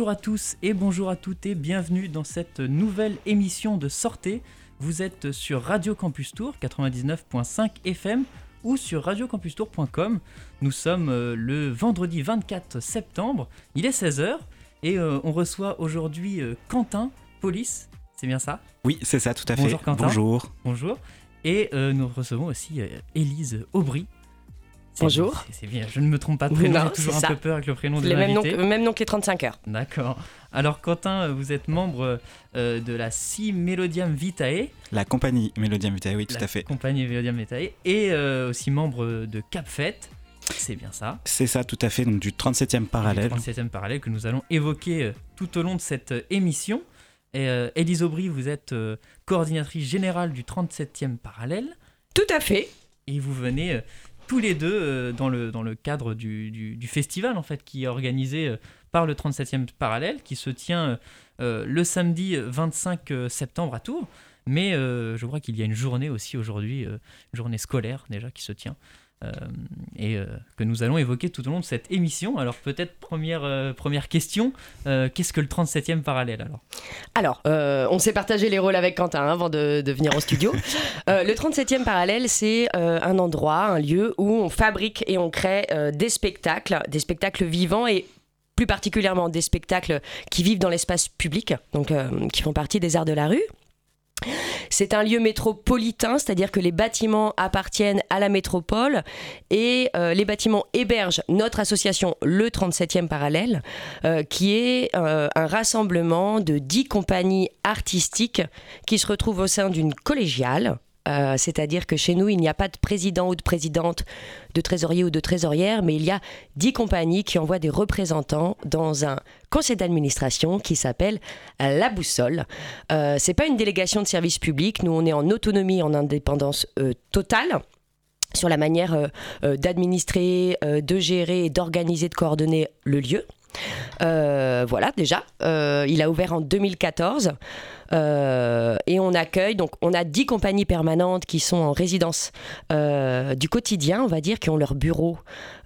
Bonjour à tous et bonjour à toutes et bienvenue dans cette nouvelle émission de Sortez. Vous êtes sur Radio Campus Tour 99.5 FM ou sur radiocampustour.com. Nous sommes euh, le vendredi 24 septembre, il est 16h et euh, on reçoit aujourd'hui euh, Quentin Police, c'est bien ça? Oui, c'est ça, tout à fait. Bonjour Quentin. Bonjour. Bonjour. Et nous recevons aussi Élise Aubry. Bonjour. C'est bien, je ne me trompe pas de prénom, j'ai toujours un peu peur avec le prénom de l'invité. Le même nom que les 35 heures. D'accord. Alors Quentin, vous êtes membre euh, de la Si Melodiam Vitae. La compagnie Melodiam Vitae, oui, tout à fait. compagnie Melodiam Vitae. Et euh, aussi membre de CapFet. C'est bien ça. C'est ça, tout à fait, donc du 37e parallèle. Du 37e parallèle que nous allons évoquer euh, tout au long de cette émission. Et Élise Aubry, vous êtes coordinatrice générale du 37e parallèle. Tout à fait. Et vous venez tous les deux euh, dans, le, dans le cadre du, du, festival en fait qui est organisé euh, par le 37e parallèle qui se tient euh, le samedi 25 septembre à Tours. Mais je crois qu'il y a une journée aussi aujourd'hui, journée scolaire déjà qui se tient. Euh, et euh, que nous allons évoquer tout au long de cette émission. Alors peut-être première, euh, première question, qu'est-ce que le 37e parallèle alors? Alors, on s'est partagé les rôles avec Quentin hein, avant de, de, venir au studio. le 37e parallèle, c'est un endroit, un lieu où on fabrique et on crée des spectacles, des spectacles vivants et plus particulièrement des spectacles qui vivent dans l'espace public, donc qui font partie des arts de la rue. C'est un lieu métropolitain, c'est-à-dire que les bâtiments appartiennent à la métropole et euh, les bâtiments hébergent notre association, le 37e parallèle, euh, qui est euh, un rassemblement de dix compagnies artistiques qui se retrouvent au sein d'une collégiale euh, c'est-à-dire que chez nous, il n'y a pas de président ou de présidente, de trésorier ou de trésorière, mais il y a dix compagnies qui envoient des représentants dans un conseil d'administration qui s'appelle la boussole. Euh, c'est pas une délégation de service public. Nous, on est en autonomie, en indépendance euh, totale sur la manière euh, d'administrer, de gérer d'organiser, de coordonner le lieu. Voilà, déjà. il a ouvert en 2014. Euh, et on accueille, donc on a 10 compagnies permanentes qui sont en résidence euh, du quotidien, on va dire, qui ont leur bureau,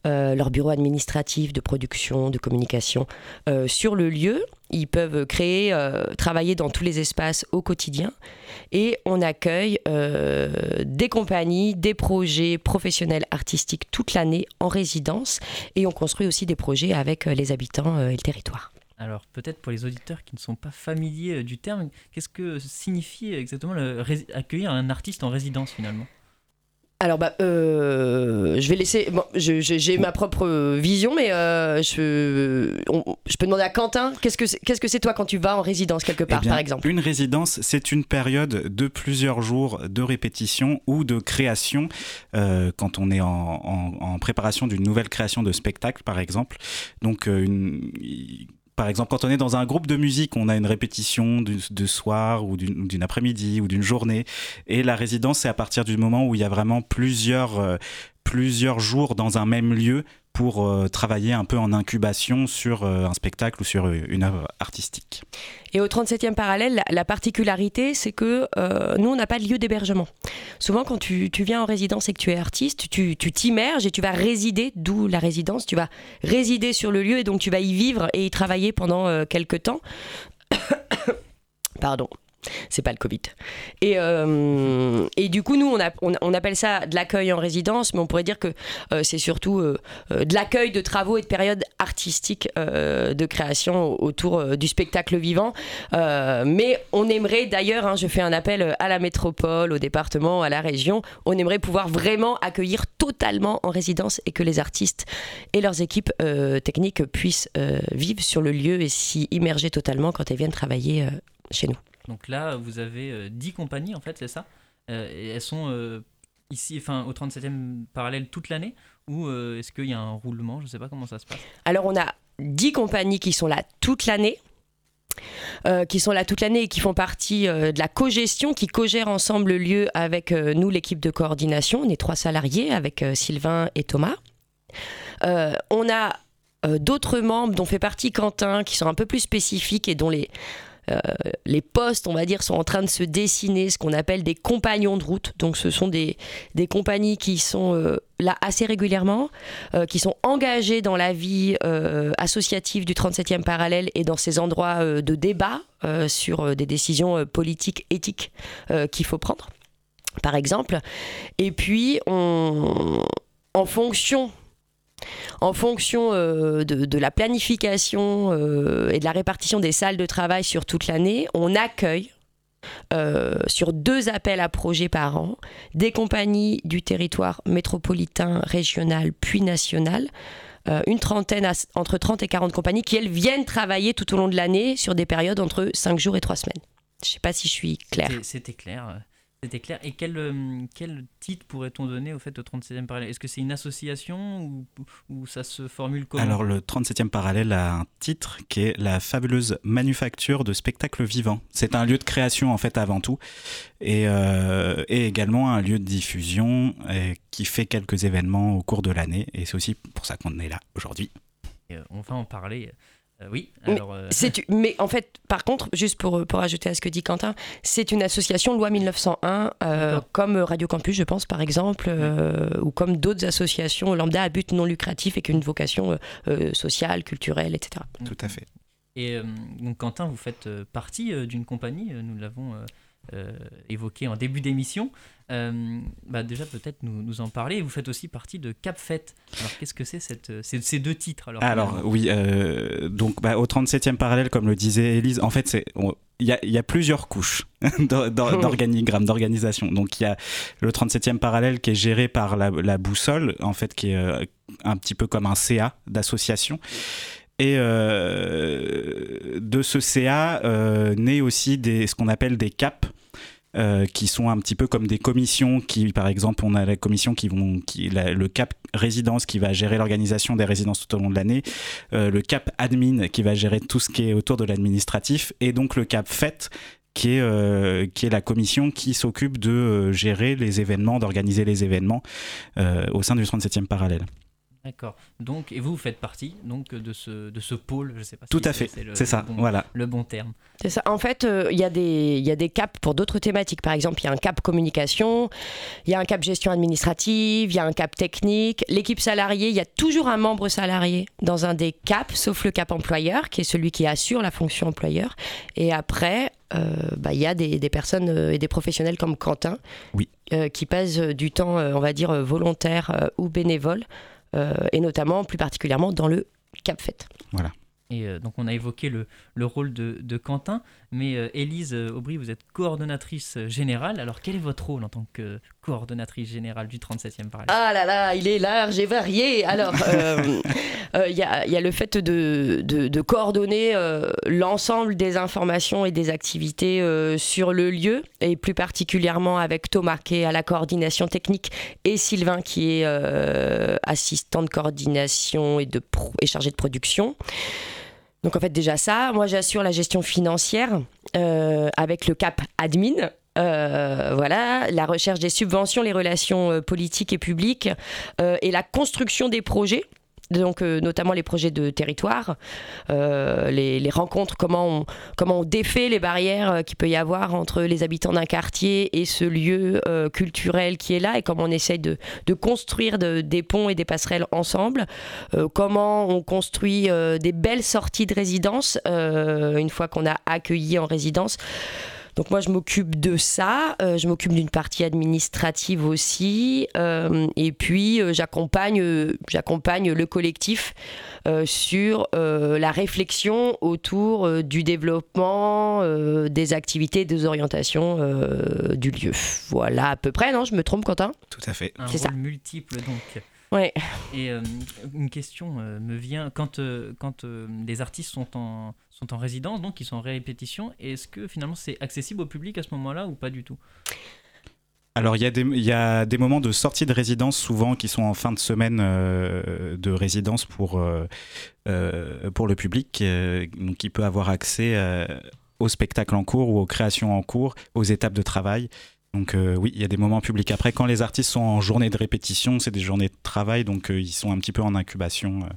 euh, leur bureau administratif de production, de communication sur le lieu. Ils peuvent créer, travailler dans tous les espaces au quotidien. Et on accueille des compagnies, des projets professionnels artistiques toute l'année en résidence. Et on construit aussi des projets avec les habitants et le territoire. Alors peut-être pour les auditeurs qui ne sont pas familiers euh, du terme, qu'est-ce que signifie exactement accueillir un artiste en résidence finalement? Alors, bah, euh, je vais laisser. Bon, j'ai ma propre vision, mais euh, je, je peux demander à Quentin qu'est-ce que c'est -ce que toi quand tu vas en résidence quelque part, eh par exemple? Une résidence, c'est une période de plusieurs jours de répétition ou de création. quand on est en, en préparation d'une nouvelle création de spectacle, par exemple. Donc, une par exemple, quand on est dans un groupe de musique, on a une répétition de, soir ou d'une après-midi ou d'une journée. Et la résidence, c'est à partir du moment où il y a vraiment plusieurs, euh, plusieurs jours dans un même lieu pour euh, travailler un peu en incubation sur euh, un spectacle ou sur une œuvre artistique. Et au 37e parallèle, la, particularité, c'est que nous, on n'a pas de lieu d'hébergement. Souvent, quand tu, tu, viens en résidence et que tu es artiste, tu t'immerges et tu vas résider, d'où la résidence, tu vas résider sur le lieu et donc tu vas y vivre et y travailler pendant quelques temps. Pardon c'est pas le Covid. Et, euh, et du coup, nous, on, appelle ça de l'accueil en résidence, mais on pourrait dire que euh, c'est surtout euh, de l'accueil de travaux et de périodes artistiques de création autour du spectacle vivant. mais on aimerait d'ailleurs, hein, je fais un appel à la métropole, au département, à la région, on aimerait pouvoir vraiment accueillir totalement en résidence et que les artistes et leurs équipes techniques puissent vivre sur le lieu et s'y immerger totalement quand elles viennent travailler chez nous. Donc là, vous avez 10 euh, compagnies, en fait, c'est ça? Euh, Elles sont euh, ici, enfin, au 37e parallèle toute l'année? Ou est-ce qu'il y a un roulement? Je ne sais pas comment ça se passe. Alors, on a 10 compagnies qui sont là toute l'année. qui sont là toute l'année et qui font partie de la co-gestion, qui co-gèrent ensemble le lieu avec nous, l'équipe de coordination. On est trois salariés avec Sylvain et Thomas. on a d'autres membres dont fait partie Quentin, qui sont un peu plus spécifiques et dont les, les postes, on va dire, sont en train de se dessiner, ce qu'on appelle des compagnons de route. Donc ce sont des, des compagnies qui sont là assez régulièrement, qui sont engagées dans la vie associative du 37e parallèle et dans ces endroits de débat sur des décisions politiques, éthiques qu'il faut prendre par exemple. Et puis, on, en fonction en fonction euh, de, la planification euh, et de la répartition des salles de travail sur toute l'année, on accueille euh, sur deux appels à projets par an des compagnies du territoire métropolitain, régional puis national. une trentaine, entre 30 et 40 compagnies qui, elles, viennent travailler tout au long de l'année sur des périodes entre 5 jours et 3 semaines. Je ne sais pas si je suis clair. C'était clair. C'était clair. Et quel, euh, quel titre pourrait-on donner au fait au 37e parallèle? Est-ce que c'est une association ou, ou, ça se formule comment? Alors le 37e parallèle a un titre qui est la fabuleuse manufacture de spectacles vivants. C'est un lieu de création en fait avant tout et, euh, et également un lieu de diffusion qui fait quelques événements au cours de l'année et c'est aussi pour ça qu'on est là aujourd'hui. on va en parler euh, oui. Alors, euh, mais, en fait, par contre, juste pour, pour ajouter à ce que dit Quentin, c'est une association loi 1901, euh, comme Radio Campus, je pense, par exemple, ou comme d'autres associations lambda à but non lucratif et qui ont une vocation sociale, culturelle, etc. Tout à fait. Et donc, Quentin, vous faites partie d'une compagnie, nous l'avons évoqué en début d'émission. Euh, bah déjà peut-être nous, nous, en parler. Vous faites aussi partie de Cap Fête. Alors qu'est-ce que c'est cette, ces deux titres Alors, alors oui, euh, donc bah, au 37e parallèle, comme le disait Elise, en fait c'est il y, a, y, a, plusieurs couches d'organigramme, d'organisation. Donc il y a le 37e parallèle qui est géré par la, la boussole, en fait, qui est euh, un petit peu comme un CA d'association. Et euh, de ce CA euh, naît aussi ce qu'on appelle des CAP, euh, qui sont un petit peu comme des commissions qui, par exemple, on a la commission qui vont, le CAP résidence qui va gérer l'organisation des résidences tout au long de l'année, le CAP admin qui va gérer tout ce qui est autour de l'administratif, et donc le CAP fête qui est, qui est la commission qui s'occupe de gérer les événements, d'organiser les événements au sein du 37e parallèle. D'accord. Donc, et vous, vous faites partie donc de ce, de ce pôle, je sais pas. Tout à fait. C'est ça. voilà. Le bon terme. C'est ça. En fait, euh, il y a des il y a des caps pour d'autres thématiques. Par exemple, il y a un cap communication, il y a un cap gestion administrative, il y a un cap technique. L'équipe salariée, il y a toujours un membre salarié dans un des caps, sauf le cap employeur, qui est celui qui assure la fonction employeur. Et après, euh, bah, il y a des, des, personnes euh, et des professionnels comme Quentin, oui. qui passent du temps, on va dire volontaire ou bénévole et notamment plus particulièrement dans le Cap Fête. Et euh, donc on a évoqué le, le rôle de, de, Quentin, mais euh, Élise Aubry, vous êtes coordonnatrice générale. Alors quel est votre rôle en tant que coordonnatrice générale du 37e parallèle? Ah là là, il est large et varié. Alors il y, a, y, a, le fait de, de, de coordonner l'ensemble des informations et des activités sur le lieu, et plus particulièrement avec Thomas qui est à la coordination technique et Sylvain qui est assistant de coordination et, de et chargé de production. Donc en fait déjà ça, moi j'assure la gestion financière euh, avec le cap admin. Euh, voilà, la recherche des subventions, les relations euh, politiques et publiques et la construction des projets donc euh, notamment les projets de territoire, euh, les, rencontres, comment on, comment on défait les barrières euh, qu'il peut y avoir entre les habitants d'un quartier et ce lieu culturel qui est là, et comment on essaye de, de construire des ponts et des passerelles ensemble, comment on construit des belles sorties de résidence une fois qu'on a accueilli en résidence. Donc moi, je m'occupe de ça. Euh, je m'occupe d'une partie administrative aussi. Euh, et puis, euh, j'accompagne, j'accompagne le collectif sur la réflexion autour du développement, des activités, des orientations du lieu. Voilà à peu près, non? Je me trompe, Quentin? Tout à fait. Un rôle multiple, donc. Ouais. Et une question me vient quand, quand les artistes sont en, sont en résidence, donc ils sont en répétition. Est-ce que finalement c'est accessible au public à ce moment-là ou pas du tout? Alors il y, a des, il y, a des moments de sortie de résidence souvent qui sont en fin de semaine euh, de résidence pour, euh, euh, pour le public, donc qui peut avoir accès aux spectacles en cours ou aux créations en cours, aux étapes de travail. Donc oui, il y a des moments publics. Après, quand les artistes sont en journée de répétition, c'est des journées de travail, donc ils sont un petit peu en incubation.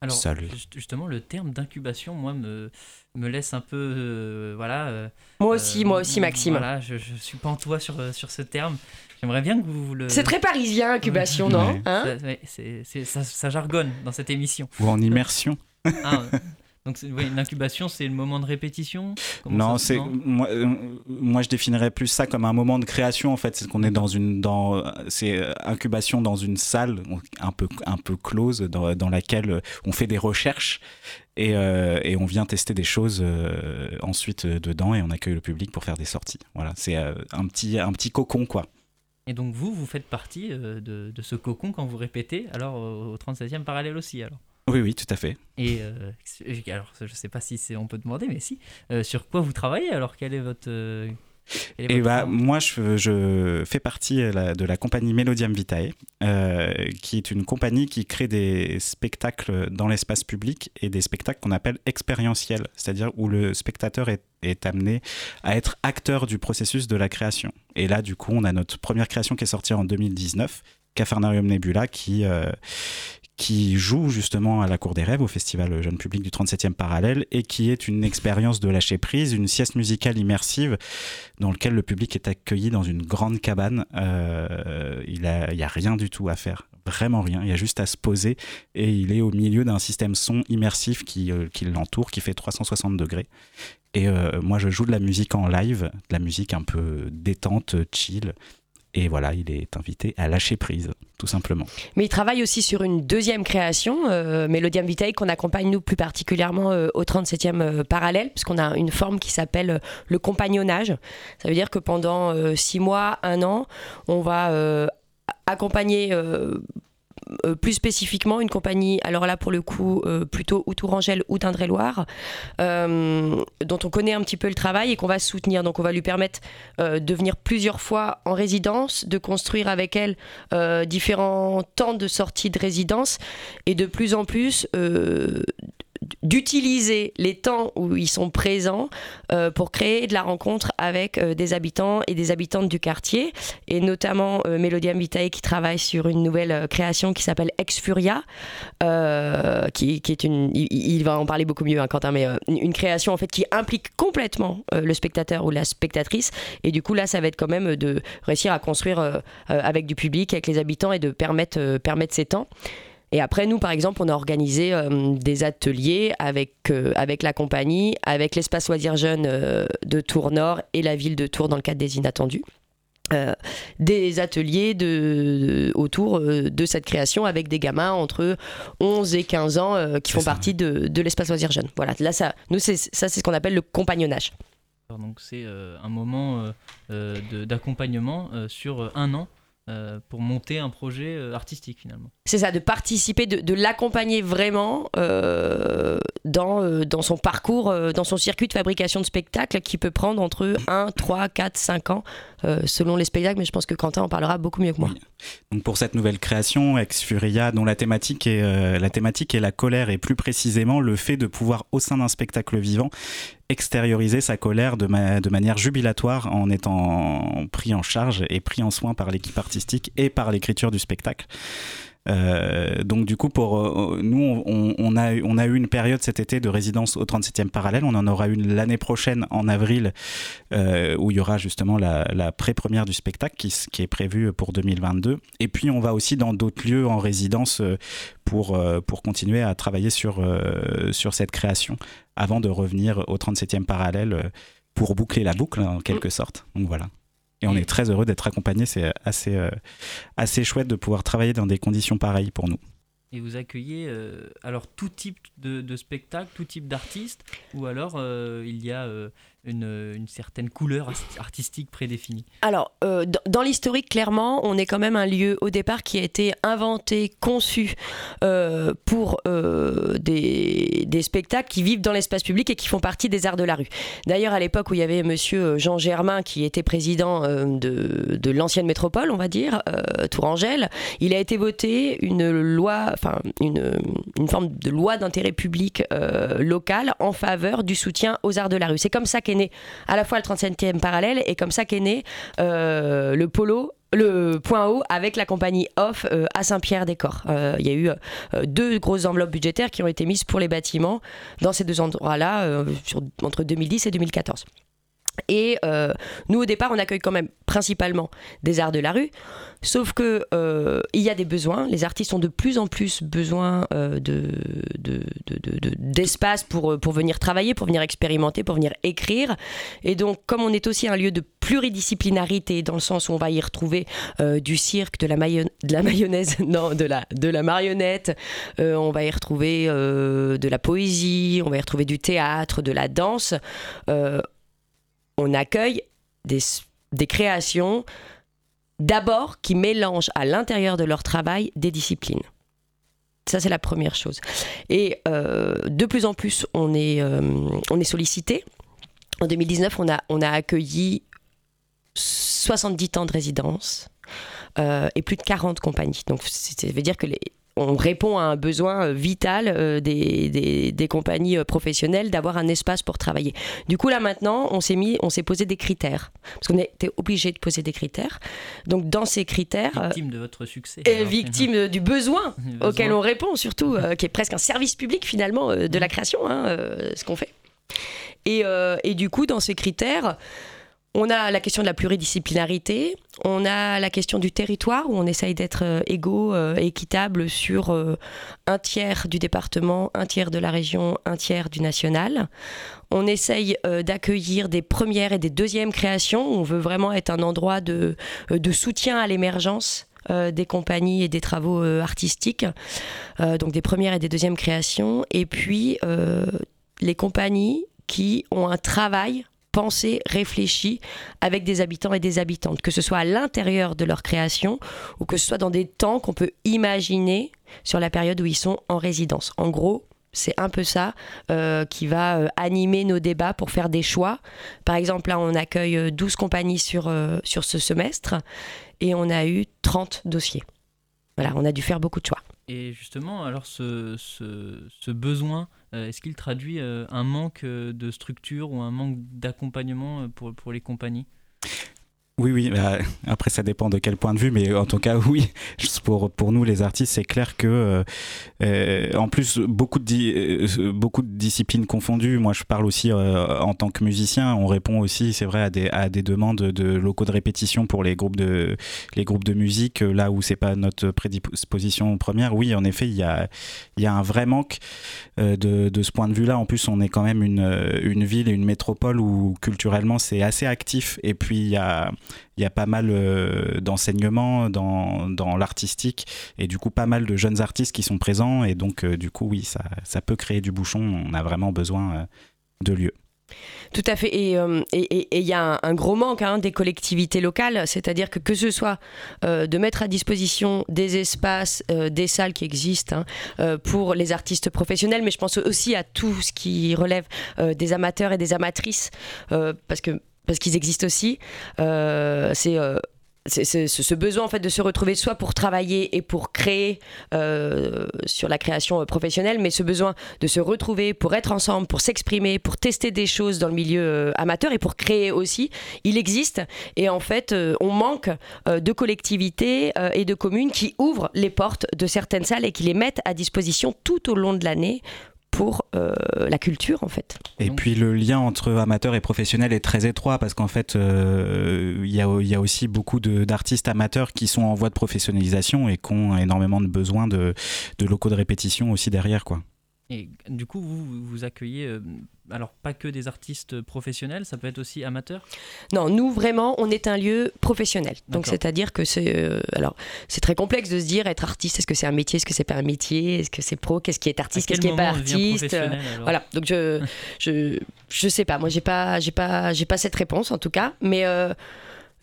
Alors, seul. juste- justement, le terme d'incubation, moi, me, me laisse un peu. euh, voilà. euh, Moi aussi, euh, moi aussi, Maxime. Voilà, je, je suis pas en toi sur, euh, sur ce terme. J'aimerais bien que vous le. C'est très parisien, incubation, non. Hein Ça, ouais, c'est- c'est- ça, ça jargonne dans cette émission. Ou en immersion. Ah, euh, donc, c'est- ouais, une incubation, c'est le moment de répétition? Comment non, c'est moi, euh, moi je définirais plus ça comme un moment de création en fait, c'est qu'on est dans une dans c'est euh, incubation dans une salle un peu un peu close dans, dans laquelle euh, on fait des recherches et, euh, et on vient tester des choses euh, ensuite dedans et on accueille le public pour faire des sorties. Voilà, c'est euh, un petit un petit cocon quoi. Et donc, vous, vous faites partie de, de ce cocon quand vous répétez, alors au au 37e parallèle aussi, alors? Oui oui, tout à fait. Et euh, alors, je sais pas si on peut demander, mais si. Euh, sur quoi vous travaillez alors? Quel est votre. euh, quel est Et votre bah, moi, je, je fais partie euh, de la compagnie Melodium Vitae, qui est une compagnie qui crée des spectacles dans l'espace public et des spectacles qu'on appelle expérientiels, c'est-à-dire où le spectateur est, est amené à être acteur du processus de la création. Et là, du coup, on a notre première création qui est sortie en 2019, Capharnaüm Nebula, qui, euh, qui joue justement à la Cour des Rêves, au Festival Jeune Public du 37e Parallèle, et qui est une expérience de lâcher prise, une sieste musicale immersive dans lequel le public est accueilli dans une grande cabane. Euh, il n'y a rien du tout à faire, vraiment rien. Il y a juste à se poser et il est au milieu d'un système son immersif qui, euh, qui l'entoure, qui fait 360 degrés. Et euh, moi, je joue de la musique en live, de la musique un peu détente, chill. Et voilà, il est invité à lâcher prise, tout simplement. Mais il travaille aussi sur une deuxième création, euh, Melodium Vitae, qu'on accompagne nous plus particulièrement euh, au 37e euh, parallèle, puisqu'on a une forme qui s'appelle euh, le compagnonnage. Ça veut dire que pendant six mois, un an, on va accompagner euh, plus spécifiquement une compagnie, alors là pour le coup euh, plutôt ou Tourangelle ou d'Indre-et-Loire, euh, dont on connaît un petit peu le travail et qu'on va soutenir. Donc on va lui permettre de venir plusieurs fois en résidence, de construire avec elle différents temps de sortie de résidence et de plus en plus d'utiliser les temps où ils sont présents euh, pour créer de la rencontre avec euh, des habitants et des habitantes du quartier et notamment euh, Vitae qui travaille sur une nouvelle euh, création qui s'appelle Exfuria qui, qui est une il, va en parler beaucoup mieux hein, Quentin mais une création en fait qui implique complètement le spectateur ou la spectatrice et du coup là ça va être quand même de réussir à construire avec du public avec les habitants et de permettre permettre ces temps et après, nous, par exemple, on a organisé euh, des ateliers avec, euh, avec la compagnie, avec l'espace loisirs jeunes euh, de Tours Nord et la ville de Tours dans le cadre des Inattendus. Des ateliers de, autour de cette création avec des gamins entre 11 et 15 ans qui font ça. partie de, de l'espace loisirs jeunes. Voilà, là, ça, nous, c'est, ça, c'est ce qu'on appelle le compagnonnage. Donc, c'est un moment d'accompagnement sur un an euh, pour monter un projet euh, artistique finalement. C'est ça, de participer, de, de l'accompagner vraiment euh, dans, euh, dans son parcours, euh, dans son circuit de fabrication de spectacles qui peut prendre entre 1, 3, 4, 5 ans euh, selon les spectacles, mais je pense que Quentin en parlera beaucoup mieux que moi. Oui. Donc pour cette nouvelle création, Ex Furia, dont la thématique est euh, la thématique est la colère et plus précisément le fait de pouvoir au sein d'un spectacle vivant extérioriser sa colère de, ma- de manière jubilatoire en étant pris en charge et pris en soin par l'équipe artistique et par l'écriture du spectacle. Euh, donc du coup, pour euh, nous, on, on a, eu- on a eu une période cet été de résidence au 37e parallèle. On en aura une l'année prochaine en avril, euh, où il y aura justement la, la pré-première du spectacle qui, est prévue pour 2022. Et puis on va aussi dans d'autres lieux en résidence pour, pour continuer à travailler sur, sur cette création avant de revenir au 37e parallèle pour boucler la boucle en quelque sorte. Donc voilà. Et on est très heureux d'être accompagné. C'est assez, euh, assez chouette de pouvoir travailler dans des conditions pareilles pour nous. Et vous accueillez euh, alors tout type de, de spectacle, tout type d'artiste, ou alors euh, il y a une, certaine couleur art- artistique prédéfinie. Alors, euh, dans, l'historique, clairement, on est quand même un lieu au départ qui a été inventé, conçu euh, pour euh, des, spectacles qui vivent dans l'espace public et qui font partie des arts de la rue. D'ailleurs, à l'époque où il y avait monsieur Jean Germain qui était président de, l'ancienne métropole, on va dire, Tourangelle, il a été voté une loi, enfin une, une forme de loi d'intérêt public local en faveur du soutien aux arts de la rue. C'est comme ça qu'est à la fois le 37e parallèle et comme ça qu'est né euh, le polo le point haut avec la compagnie Off à Saint-Pierre-des-Corps. Il y a eu deux grosses enveloppes budgétaires qui ont été mises pour les bâtiments dans ces deux endroits-là entre 2010 et 2014. Et euh, nous, au départ, on accueille quand même principalement des arts de la rue, sauf que euh, il y a des besoins. Les artistes ont de plus en plus besoin euh, de, d'espace pour, pour venir travailler, pour venir expérimenter, pour venir écrire. Et donc, comme on est aussi un lieu de pluridisciplinarité, dans le sens où on va y retrouver du cirque, de la, de la mayonnaise, non, de la, de la marionnette, on va y retrouver de la poésie, on va y retrouver du théâtre, de la danse on accueille des, créations d'abord qui mélangent à l'intérieur de leur travail des disciplines. Ça, c'est la première chose. Et euh, de plus en plus, on est, euh, sollicité. En 2019, on a, accueilli 70 temps de résidence euh, et plus de 40 compagnies. Donc, ça veut dire que les, on répond à un besoin euh, vital euh, des, compagnies euh, professionnelles d'avoir un espace pour travailler. Du coup, là maintenant, on s'est mis, on s'est posé des critères parce qu'on était obligé de poser des critères. Donc, dans ces critères, victime de votre succès, et victime du besoin, auquel on répond, surtout, qui est presque un service public finalement de la mmh. création, hein, ce qu'on fait. Et, et, du coup, dans ces critères, on a la question de la pluridisciplinarité, on a la question du territoire où on essaye d'être euh, égaux, euh, équitable sur euh, un tiers du département, un tiers de la région, un tiers du national. On essaye d'accueillir des premières et des deuxièmes créations. On veut vraiment être un endroit de soutien à l'émergence des compagnies et des travaux artistiques, donc des premières et des deuxièmes créations. Et puis les compagnies qui ont un travail pensé, réfléchi avec des habitants et des habitantes, que ce soit à l'intérieur de leur création ou que ce soit dans des temps qu'on peut imaginer sur la période où ils sont en résidence. En gros, c'est un peu ça euh, qui va euh, animer nos débats pour faire des choix. Par exemple, là, on accueille 12 euh, compagnies sur, sur ce semestre et on a eu 30 dossiers. Voilà, on a dû faire beaucoup de choix. Et justement, alors ce, ce, besoin est-ce qu'il traduit euh, un manque euh, de structure ou un manque d'accompagnement pour les compagnies? Oui, oui, bah, après ça dépend de quel point de vue, mais en tout cas, oui, pour, pour nous les artistes, c'est clair que, euh, euh, en plus, beaucoup de, euh, beaucoup de disciplines confondues, moi je parle aussi en tant que musicien, on répond aussi, c'est vrai, à des, à des demandes de locaux de répétition pour les groupes de, les groupes de musique, là où c'est pas notre prédisposition première. Oui, en effet, il y a, il y a un vrai manque de, de ce point de vue-là. En plus, on est quand même une, une ville et une métropole où culturellement c'est assez actif, et puis il y a il y a pas mal euh, d'enseignements dans, dans l'artistique et du coup pas mal de jeunes artistes qui sont présents et donc euh, du coup oui ça, ça, peut créer du bouchon. On a vraiment besoin euh, de lieux. Tout à fait. Et il y a un, gros manque hein, des collectivités locales, c'est-à-dire que que ce soit de mettre à disposition des espaces, des salles qui existent hein, pour les artistes professionnels, mais je pense aussi à tout ce qui relève des amateurs et des amatrices, parce que parce qu'ils existent aussi. Euh, c'est euh, ce besoin en fait de se retrouver soit pour travailler et pour créer euh, sur la création professionnelle, mais ce besoin de se retrouver pour être ensemble, pour s'exprimer, pour tester des choses dans le milieu amateur et pour créer aussi, il existe. Et en fait, on manque de collectivités et de communes qui ouvrent les portes de certaines salles et qui les mettent à disposition tout au long de l'année pour euh, la culture en fait. Et puis le lien entre amateur et professionnel est très étroit parce qu'en fait euh, il y, a, aussi beaucoup d'artistes amateurs qui sont en voie de professionnalisation et qui ont énormément de besoins de, de locaux de répétition aussi derrière quoi. Et du coup, vous, vous accueillez, euh, alors pas que des artistes professionnels, ça peut être aussi amateur Non, nous vraiment, on est un lieu professionnel. Donc c'est-à-dire que c'est, euh, alors c'est très complexe de se dire être artiste, est-ce que c'est un métier, est-ce que c'est pas un métier, est-ce que c'est pro, qu'est-ce qui est artiste, qu'est-ce qui est pas artiste Voilà, donc je, je, je sais pas, moi j'ai pas, j'ai pas, j'ai pas cette réponse en tout cas, mais euh,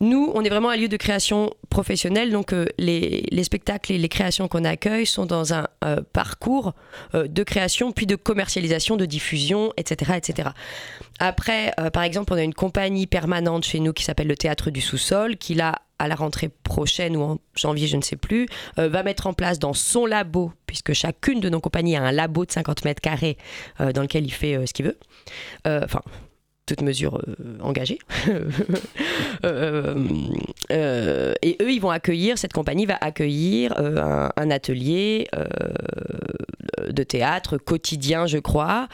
nous, on est vraiment un lieu de création professionnelle, donc euh, les, spectacles et les créations qu'on accueille sont dans un euh, parcours euh, de création, puis de commercialisation, de diffusion, etc. etc. Après, par exemple, on a une compagnie permanente chez nous qui s'appelle le Théâtre du Sous-Sol, qui là, à la rentrée prochaine ou en janvier, je ne sais plus, va mettre en place dans son labo, puisque chacune de nos compagnies a un labo de 50 mètres carrés dans lequel il fait ce qu'il veut. Enfin, toute mesure engagée. et eux, ils vont accueillir, cette compagnie va accueillir un, atelier de théâtre quotidien, je crois,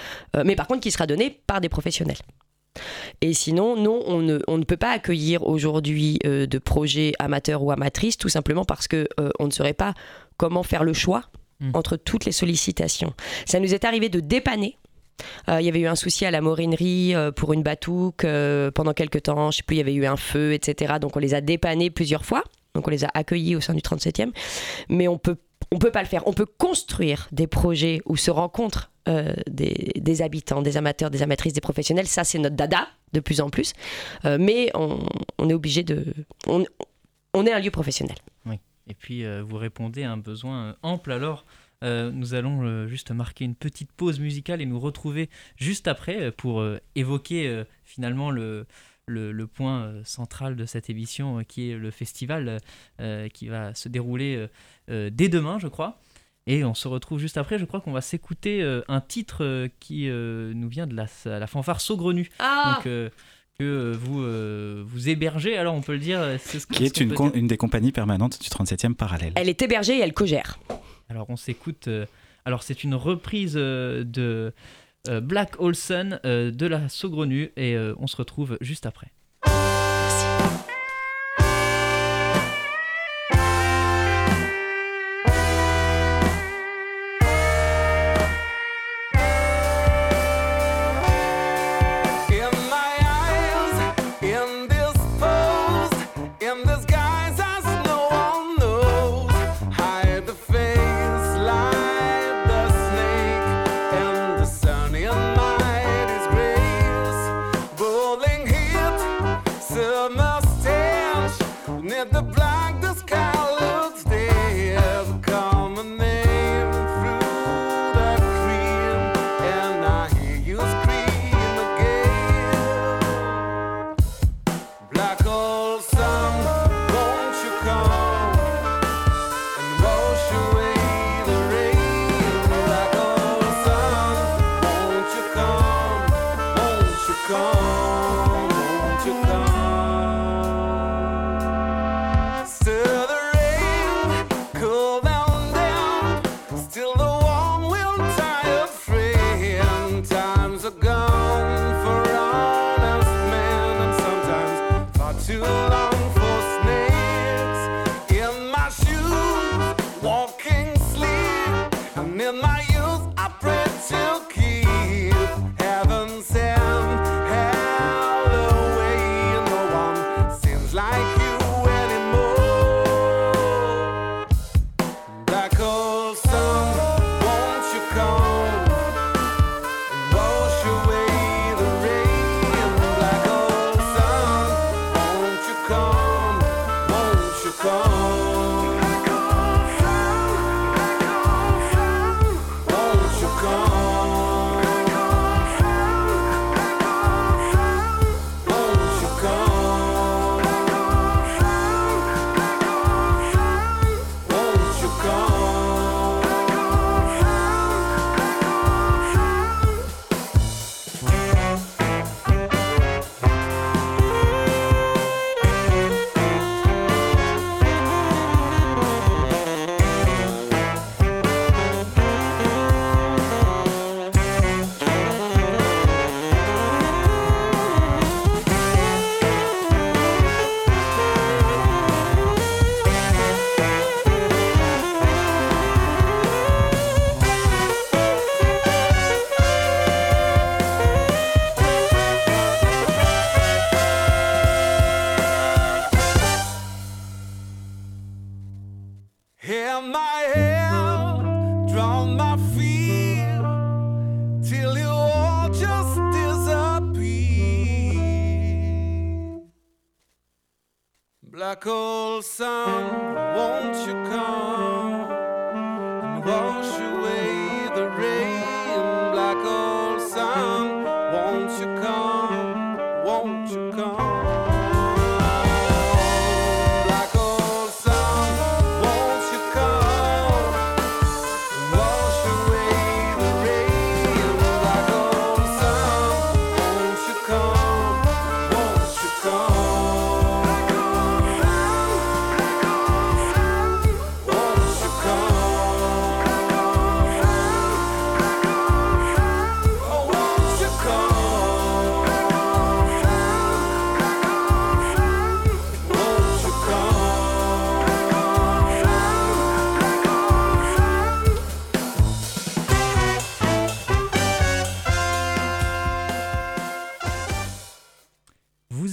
mais par contre qui sera donné par des professionnels. Et sinon, non, on ne, on ne peut pas accueillir aujourd'hui euh, de projets amateurs ou amatrices, tout simplement parce que euh, on ne saurait pas comment faire le choix hmm. entre toutes les sollicitations. Ça nous est arrivé de dépanner. Euh, il y avait eu un souci à la morinerie pour une batouque pendant quelques temps, je sais plus, il y avait eu un feu, etc. Donc on les a dépannés plusieurs fois. Donc on les a accueillis au sein du 37e. Mais on peut on peut pas le faire. On peut construire des projets où se rencontrent euh, des, habitants, des amateurs, des amatrices, des professionnels. Ça, c'est notre dada de plus en plus. Euh, mais on, est obligé de. On, est un lieu professionnel. Oui. Et puis, euh, vous répondez à un besoin ample. Alors, nous allons juste marquer une petite pause musicale et nous retrouver juste après pour évoquer finalement le, le, point central de cette émission qui est le festival qui va se dérouler dès demain, je crois. Et on se retrouve juste après. Je crois qu'on va s'écouter euh, un titre euh, qui euh, nous vient de la, la fanfare Saugrenu. Ah Donc, que vous, vous hébergez, alors on peut le dire. Ce qui est une, une, des compagnies permanentes du 37e parallèle. Elle est hébergée et elle co-gère. Alors on s'écoute. alors c'est une reprise de Black Olson de la Saugrenu et on se retrouve juste après. the black.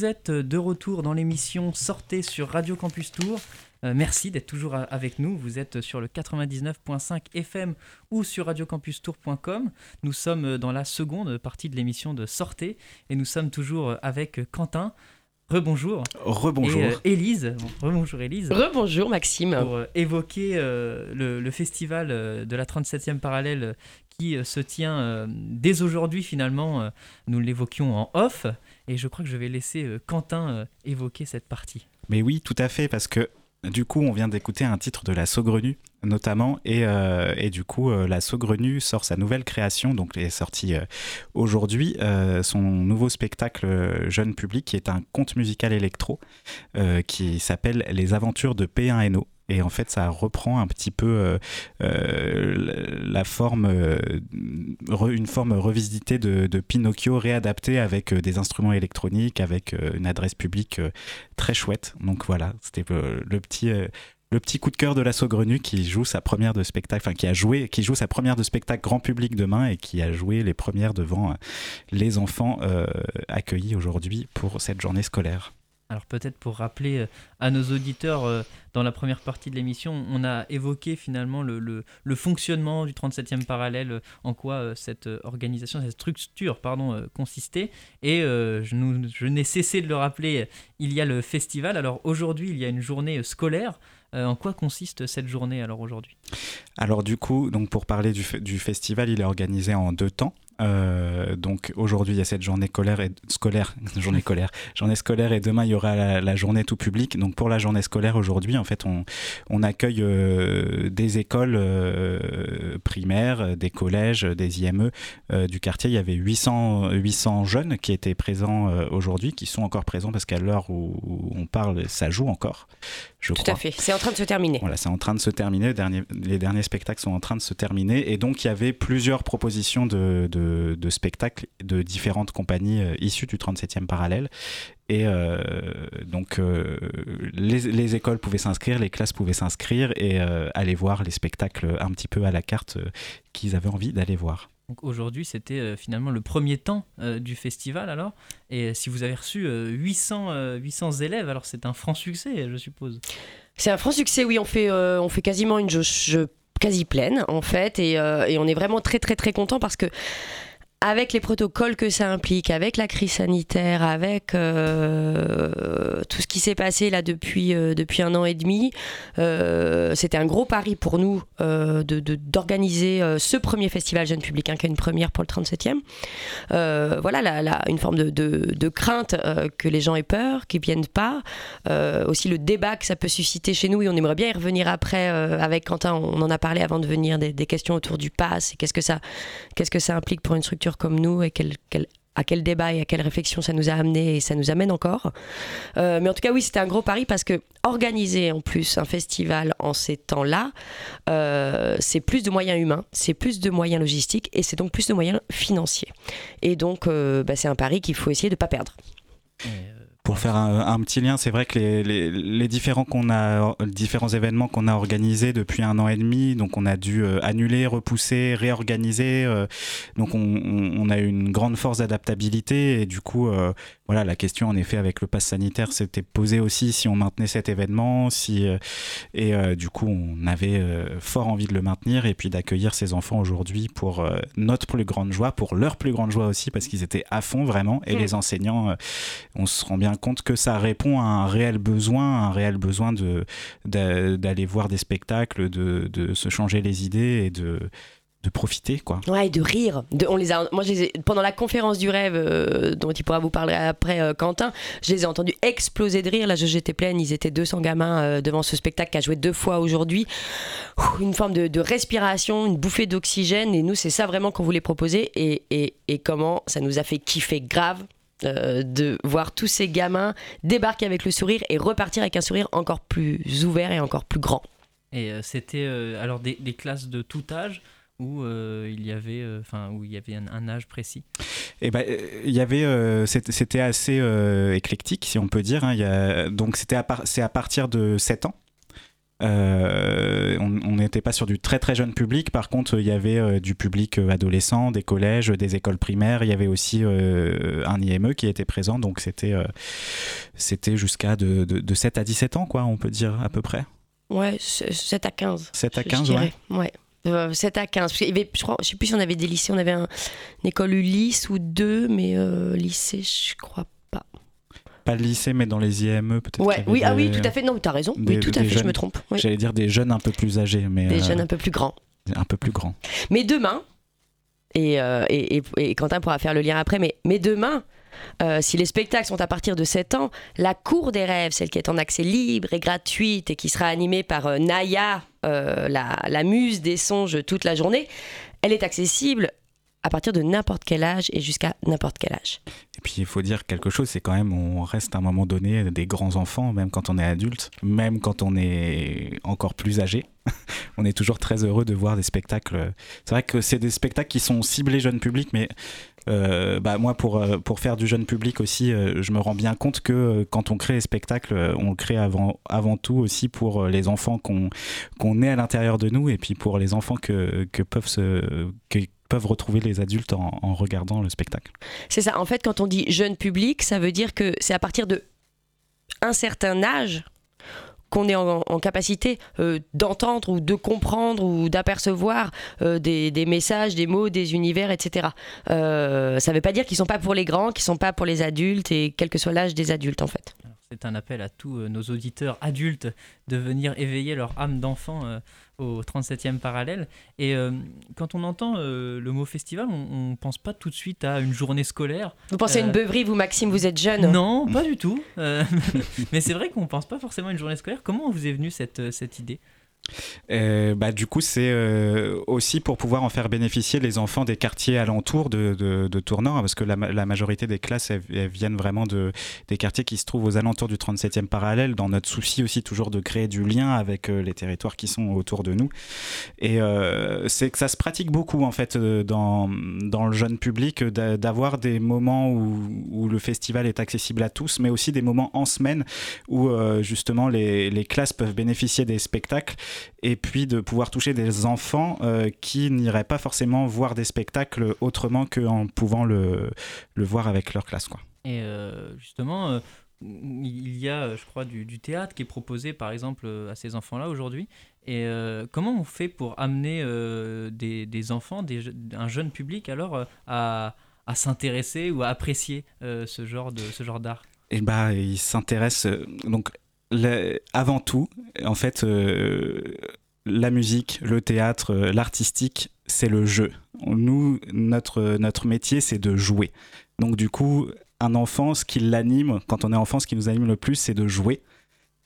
Êtes de retour dans l'émission Sortez sur Radio Campus Tour. Euh, merci d'être toujours avec nous. Vous êtes sur le 99.5 FM ou sur radiocampustour.com. Nous sommes dans la seconde partie de l'émission de Sortez et nous sommes toujours avec Quentin. Rebonjour. Rebonjour. Euh, Élise. rebonjour Élise. Rebonjour Maxime. Pour euh, évoquer le, festival de la 37e parallèle qui se tient dès aujourd'hui finalement. nous l'évoquions en off et je crois que je vais laisser Quentin évoquer cette partie. Mais oui, tout à fait, parce que du coup, on vient d'écouter un titre de La Saugrenue, notamment, et, euh, du coup, euh, La Saugrenue sort sa nouvelle création, donc elle est sortie euh, aujourd'hui, son nouveau spectacle jeune public, qui est un conte musical électro, qui s'appelle Les Aventures de P1NO. Et en fait, ça reprend un petit peu euh, euh, la forme, euh, une forme revisitée de, Pinocchio, réadaptée avec des instruments électroniques, avec une adresse publique très chouette. Donc voilà, c'était le petit coup de cœur de la Saugrenu qui joue sa première de spectacle, enfin qui a joué, qui joue sa première de spectacle grand public demain et qui a joué les premières devant les enfants accueillis aujourd'hui pour cette journée scolaire. Alors peut-être pour rappeler euh, à nos auditeurs, euh, dans la première partie de l'émission, on a évoqué finalement le, fonctionnement du 37e parallèle, euh, en quoi cette organisation, cette structure pardon, consistait. Et je, n'ai cessé de le rappeler, il y a le festival. Alors aujourd'hui, il y a une journée scolaire. en quoi consiste cette journée alors aujourd'hui? Alors du coup, donc pour parler du, festival, il est organisé en deux temps. Euh, donc aujourd'hui, il y a cette journée scolaire, et, scolaire, journée scolaire, journée scolaire, et demain il y aura la, journée tout public. Donc pour la journée scolaire aujourd'hui, en fait, on, on accueille euh, des écoles euh, primaires, des collèges, des IME du quartier. Il y avait 800, 800 jeunes qui étaient présents aujourd'hui, qui sont encore présents parce qu'à l'heure où, on parle, ça joue encore. Je Tout à fait. C'est en train de se terminer. Voilà, c'est en train de se terminer. Les derniers, les derniers spectacles sont en train de se terminer, et donc il y avait plusieurs propositions de de, spectacles de différentes compagnies euh, issues du 37e parallèle. Et euh, donc, euh, les, écoles pouvaient s'inscrire, les classes pouvaient s'inscrire et aller voir les spectacles un petit peu à la carte qu'ils avaient envie d'aller voir. Donc aujourd'hui, c'était finalement le premier temps du festival alors. Et si vous avez reçu 800, 800 élèves, alors c'est un franc succès, je suppose. C'est un franc succès, oui. On fait, on fait quasiment une jauge quasi pleine en fait et, et on est vraiment très très très content parce que avec les protocoles que ça implique, avec la crise sanitaire, avec euh, tout ce qui s'est passé là depuis, euh, depuis un an et demi, euh, c'était un gros pari pour nous d'organiser ce premier festival jeune public, hein, qui est une première pour le 37e. voilà, une forme de, de crainte que les gens aient peur, qu'ils viennent pas. aussi le débat que ça peut susciter chez nous, et on aimerait bien y revenir après avec Quentin, on en a parlé avant de venir, des, questions autour du pass, et qu'est-ce qu'est-ce que ça implique pour une structure comme nous et à quel débat et à quelle réflexion ça nous a amené et ça nous amène encore. Euh, mais en tout cas, oui, c'était un gros pari parce que organiser en plus un festival en ces temps-là, euh, c'est plus de moyens humains, c'est plus de moyens logistiques et c'est donc plus de moyens financiers. Et donc, euh, bah, c'est un pari qu'il faut essayer de ne pas perdre. Pour faire un, petit lien, c'est vrai que les, différents qu'on a, différents événements qu'on a organisés depuis un an et demi, donc on a dû euh, annuler, repousser, réorganiser. Euh, donc on, a eu une grande force d'adaptabilité et du coup, euh, voilà, la question en effet avec le pass sanitaire s'était posée aussi si on maintenait cet événement, si et du coup on avait fort envie de le maintenir et puis d'accueillir ces enfants aujourd'hui pour notre plus grande joie, pour leur plus grande joie aussi parce qu'ils étaient à fond vraiment et mm. les enseignants, on se rend bien compte que ça répond à un réel besoin, un réel besoin de, d'aller voir des spectacles, de, de, se changer les idées et de, de profiter quoi. Ouais, de rire. De, on les a, moi, pendant la conférence du rêve euh, dont il pourra vous parler après, euh, Quentin, je les ai entendus exploser de rire. La jauge était pleine, ils étaient 200 gamins euh, devant ce spectacle qui a joué deux fois aujourd'hui. Une forme de, respiration, une bouffée d'oxygène. Et nous, c'est ça vraiment qu'on voulait proposer. Et, et, et comment ça nous a fait kiffer grave euh, de voir tous ces gamins débarquer avec le sourire et repartir avec un sourire encore plus ouvert et encore plus grand. Et euh, c'était euh, alors des, classes de tout âge où il y avait, enfin où il y avait un, âge précis. Et eh ben, il y avait, c'était assez éclectique si on peut dire. Hein. donc c'était c'est à partir de 7 ans. on n'était pas sur du très très jeune public. Par contre, il y avait du public adolescent, des collèges, des écoles primaires. Il y avait aussi un IME qui était présent. Donc c'était c'était jusqu'à de, de, 7 à 17 ans, quoi, on peut dire à peu près. Ouais, 7 à 15. 7 à 15, ouais. ouais. 7 à 15. je, crois, je sais plus si on avait des lycées, on avait un, une école Ulysse ou deux, mais euh, lycée, je crois pas. Pas le lycée, mais dans les IME peut-être. Ouais, oui, ah oui, tout à fait. Non, tu as raison. oui, tout à fait, je me trompe. J'allais dire des jeunes un peu plus âgés. Mais, des jeunes euh, un peu plus grands. Un peu plus grands. Mais demain, et, euh, et, et, et, Quentin pourra faire le lien après, mais, mais demain, euh, si les spectacles sont à partir de 7 ans, la Cour des rêves, celle qui est en accès libre et gratuite et qui sera animée par euh, Naya, euh, la, la, muse des songes toute la journée, elle est accessible à partir de n'importe quel âge et jusqu'à n'importe quel âge. Et puis il faut dire quelque chose, c'est quand même, on reste à un moment donné des grands enfants, même quand on est adulte, même quand on est encore plus âgé. on est toujours très heureux de voir des spectacles. C'est vrai que c'est des spectacles qui sont ciblés jeune public, mais euh, bah moi pour, euh, pour faire du jeune public aussi, euh, je me rends bien compte que quand on crée des spectacles, on le crée avant, avant tout aussi pour les enfants qu'on qu'on est à l'intérieur de nous et puis pour les enfants que, que peuvent se que peuvent retrouver les adultes en, en regardant le spectacle. C'est ça. En fait, quand on dit jeune public, ça veut dire que c'est à partir de un certain âge qu'on est en, capacité euh, d'entendre ou de comprendre ou d'apercevoir euh, des, messages, des mots, des univers, etc. Euh, ça ne veut pas dire qu'ils ne sont pas pour les grands, qu'ils ne sont pas pour les adultes et quel que soit l'âge des adultes en fait. C'est un appel à tous nos auditeurs adultes de venir éveiller leur âme d'enfant au 37e parallèle. Et euh, quand on entend euh, le mot festival, on ne pense pas tout de suite à une journée scolaire. Vous pensez à une euh, beuverie, vous Maxime, vous êtes jeune? Non, pas du tout. mais c'est vrai qu'on ne pense pas forcément à une journée scolaire. Comment vous est venue cette, cette idée? Euh, bah, du coup, c'est euh, aussi pour pouvoir en faire bénéficier les enfants des quartiers alentours de, de, hein, parce que la, majorité des classes viennent vraiment de, des quartiers qui se trouvent aux alentours du 37e parallèle, dans notre souci aussi toujours de créer du lien avec euh, les territoires qui sont autour de nous. Et c'est que ça se pratique beaucoup, en fait, dans, le jeune public, d'avoir des moments où, le festival est accessible à tous, mais aussi des moments en semaine où justement les classes peuvent bénéficier des spectacles et puis de pouvoir toucher des enfants euh, qui n'iraient pas forcément voir des spectacles autrement qu'en pouvant le, le voir avec leur classe. Quoi. Et euh, justement, euh, il y a, je crois, du, théâtre qui est proposé, par exemple, à ces enfants-là aujourd'hui. Et comment on fait pour amener des, des, enfants, des, un jeune public, alors, à, à s'intéresser ou à apprécier ce genre de ce genre d'art? Et bah, ils s'intéressent donc avant tout, en fait, euh, la musique, le théâtre, euh, l'artistique, c'est le jeu. Nous, notre, notre métier, c'est de jouer. Donc du coup, un enfant, ce qui l'anime, quand on est enfant, ce qui nous anime le plus, c'est de jouer.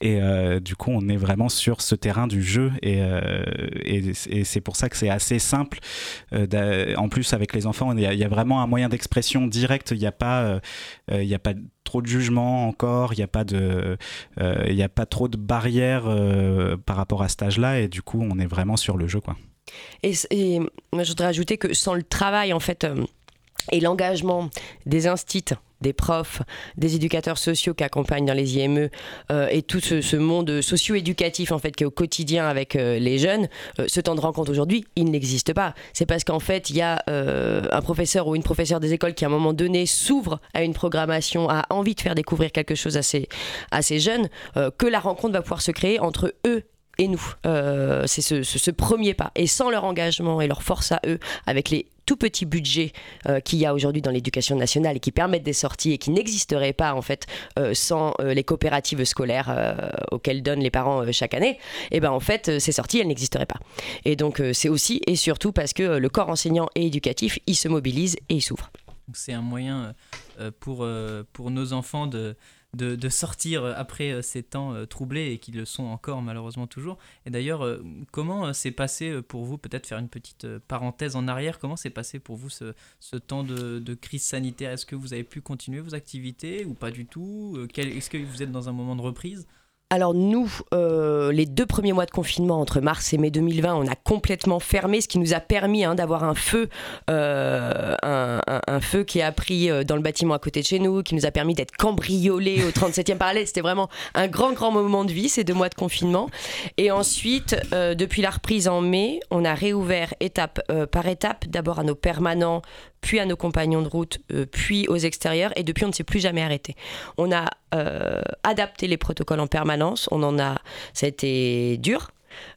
Et euh, du coup, on est vraiment sur ce terrain du jeu. Et, euh, c'est pour ça que c'est assez simple. Euh, en plus, avec les enfants, il y, a vraiment un moyen d'expression direct. Il n'y a, pas, il a pas trop de jugement encore. Il n'y a, pas de, il a pas trop de barrières par rapport à cet âge-là. Et du coup, on est vraiment sur le jeu. Quoi. Et, et je voudrais ajouter que sans le travail, en fait et l'engagement des instits, des profs, des éducateurs sociaux qui accompagnent dans les IME euh, et tout ce, monde socio-éducatif en fait qui est au quotidien avec euh, les jeunes, euh, ce temps de rencontre aujourd'hui, il n'existe pas. C'est parce qu'en fait, il y a un professeur ou une professeure des écoles qui à un moment donné s'ouvre à une programmation, a envie de faire découvrir quelque chose à ces, à ces jeunes, que la rencontre va pouvoir se créer entre eux et nous. c'est ce, premier pas. Et sans leur engagement et leur force à eux, avec les tout petit budget euh, qu'il y a aujourd'hui dans l'éducation nationale et qui permettent des sorties et qui n'existeraient pas en fait euh, sans euh, les coopératives scolaires auxquelles donnent les parents chaque année, et eh ben en fait ces sorties elles n'existeraient pas. Et donc c'est aussi et surtout parce que le corps enseignant et éducatif il se mobilise et il s'ouvre. C'est un moyen pour, pour nos enfants de, de, sortir après euh, ces temps euh, troublés et qui le sont encore malheureusement toujours. Et d'ailleurs, euh, comment s'est passé pour vous, peut-être faire une petite parenthèse en arrière, comment s'est passé pour vous ce, ce temps de, de, crise sanitaire? Est-ce que vous avez pu continuer vos activités ou pas du tout? Est-ce que vous êtes dans un moment de reprise? Alors nous, euh, les deux premiers mois de confinement entre mars et mai 2020, on a complètement fermé, ce qui nous a permis hein, d'avoir un feu, euh, un, feu qui a pris euh, dans le bâtiment à côté de chez nous, qui nous a permis d'être cambriolés au 37e parallèle. C'était vraiment un grand, grand moment de vie, ces deux mois de confinement. Et ensuite, depuis la reprise en mai, on a réouvert étape par étape, d'abord à nos permanents, puis à nos compagnons de route, euh, puis aux extérieurs, et depuis on ne s'est plus jamais arrêté. On a euh, adapté les protocoles en permanence, on en a, ça a été dur,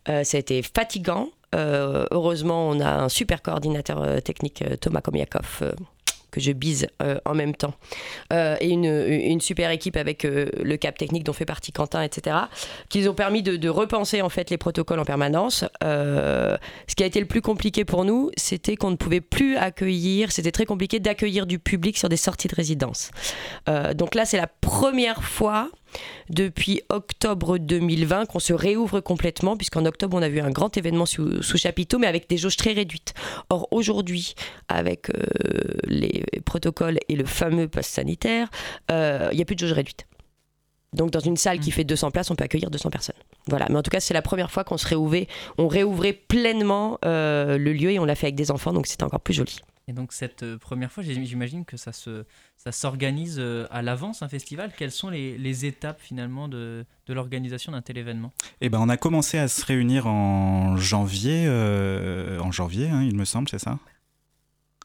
euh, ça a été fatigant. heureusement, on a un super coordinateur technique, Thomas Komiakov que je bise euh, en même temps. Euh, et une, super équipe avec euh, le cap technique dont fait partie Quentin, etc., qui ont permis de, de, repenser en fait les protocoles en permanence. ce qui a été le plus compliqué pour nous, c'était qu'on ne pouvait plus accueillir, c'était très compliqué d'accueillir du public sur des sorties de résidence. donc là, c'est la première fois depuis octobre 2020 qu'on se réouvre complètement, puisqu'en octobre, on a vu un grand événement sous, chapiteau, mais avec des jauges très réduites. Or, aujourd'hui, avec euh, les protocoles et le fameux pass sanitaire, euh, il n'y a plus de jauge réduite. Donc dans une salle qui mm. fait 200 places, on peut accueillir 200 personnes. Voilà, mais en tout cas, c'est la première fois qu'on se réouvrait, on réouvrait pleinement euh, le lieu et on l'a fait avec des enfants, donc c'était encore plus joli. Et donc cette euh, première fois, j'imagine que ça se ça s'organise euh, à l'avance un festival. Quelles sont les, étapes finalement de, de l'organisation d'un tel événement? Eh ben, on a commencé à se réunir en janvier, euh, en janvier, hein, il me semble, c'est ça?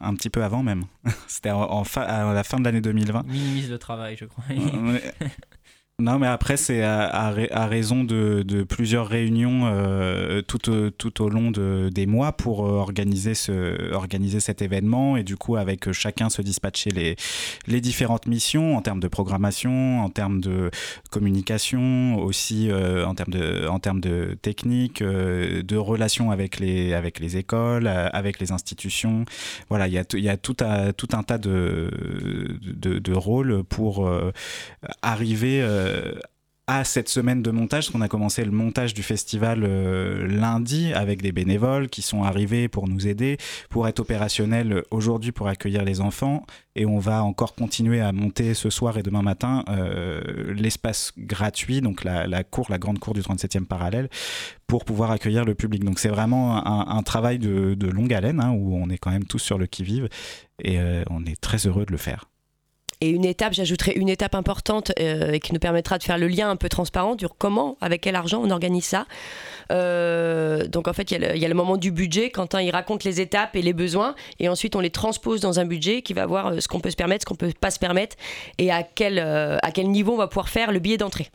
Un petit peu avant même. C'était en, à la fin de l'année 2020. Minimise le travail, je crois. Non, mais après, c'est à, raison de, plusieurs réunions euh, tout, euh, au long de, des mois pour euh, organiser, ce, organiser cet événement et du coup, avec chacun se dispatcher les, différentes missions en termes de programmation, en termes de communication, aussi en, termes de, en de technique, de relations avec les, écoles, avec les institutions. Voilà, il y a, tout, un tas de, rôles pour arriver euh, à cette semaine de montage, qu'on a commencé le montage du festival euh, lundi avec des bénévoles qui sont arrivés pour nous aider, pour être opérationnels aujourd'hui pour accueillir les enfants. Et on va encore continuer à monter ce soir et demain matin euh, l'espace gratuit, donc la, cour, la grande cour du 37e parallèle, pour pouvoir accueillir le public. Donc c'est vraiment un, travail de, longue haleine, hein, où on est quand même tous sur le qui-vive, et on est très heureux de le faire. Et une étape, j'ajouterai une étape importante euh, qui nous permettra de faire le lien un peu transparent sur comment, avec quel argent on organise ça. Euh, donc en fait, il y, a le moment du budget. Quentin, il raconte les étapes et les besoins. Et ensuite, on les transpose dans un budget qui va voir euh, ce qu'on peut se permettre, ce qu'on peut pas se permettre et à quel, à quel niveau on va pouvoir faire le billet d'entrée.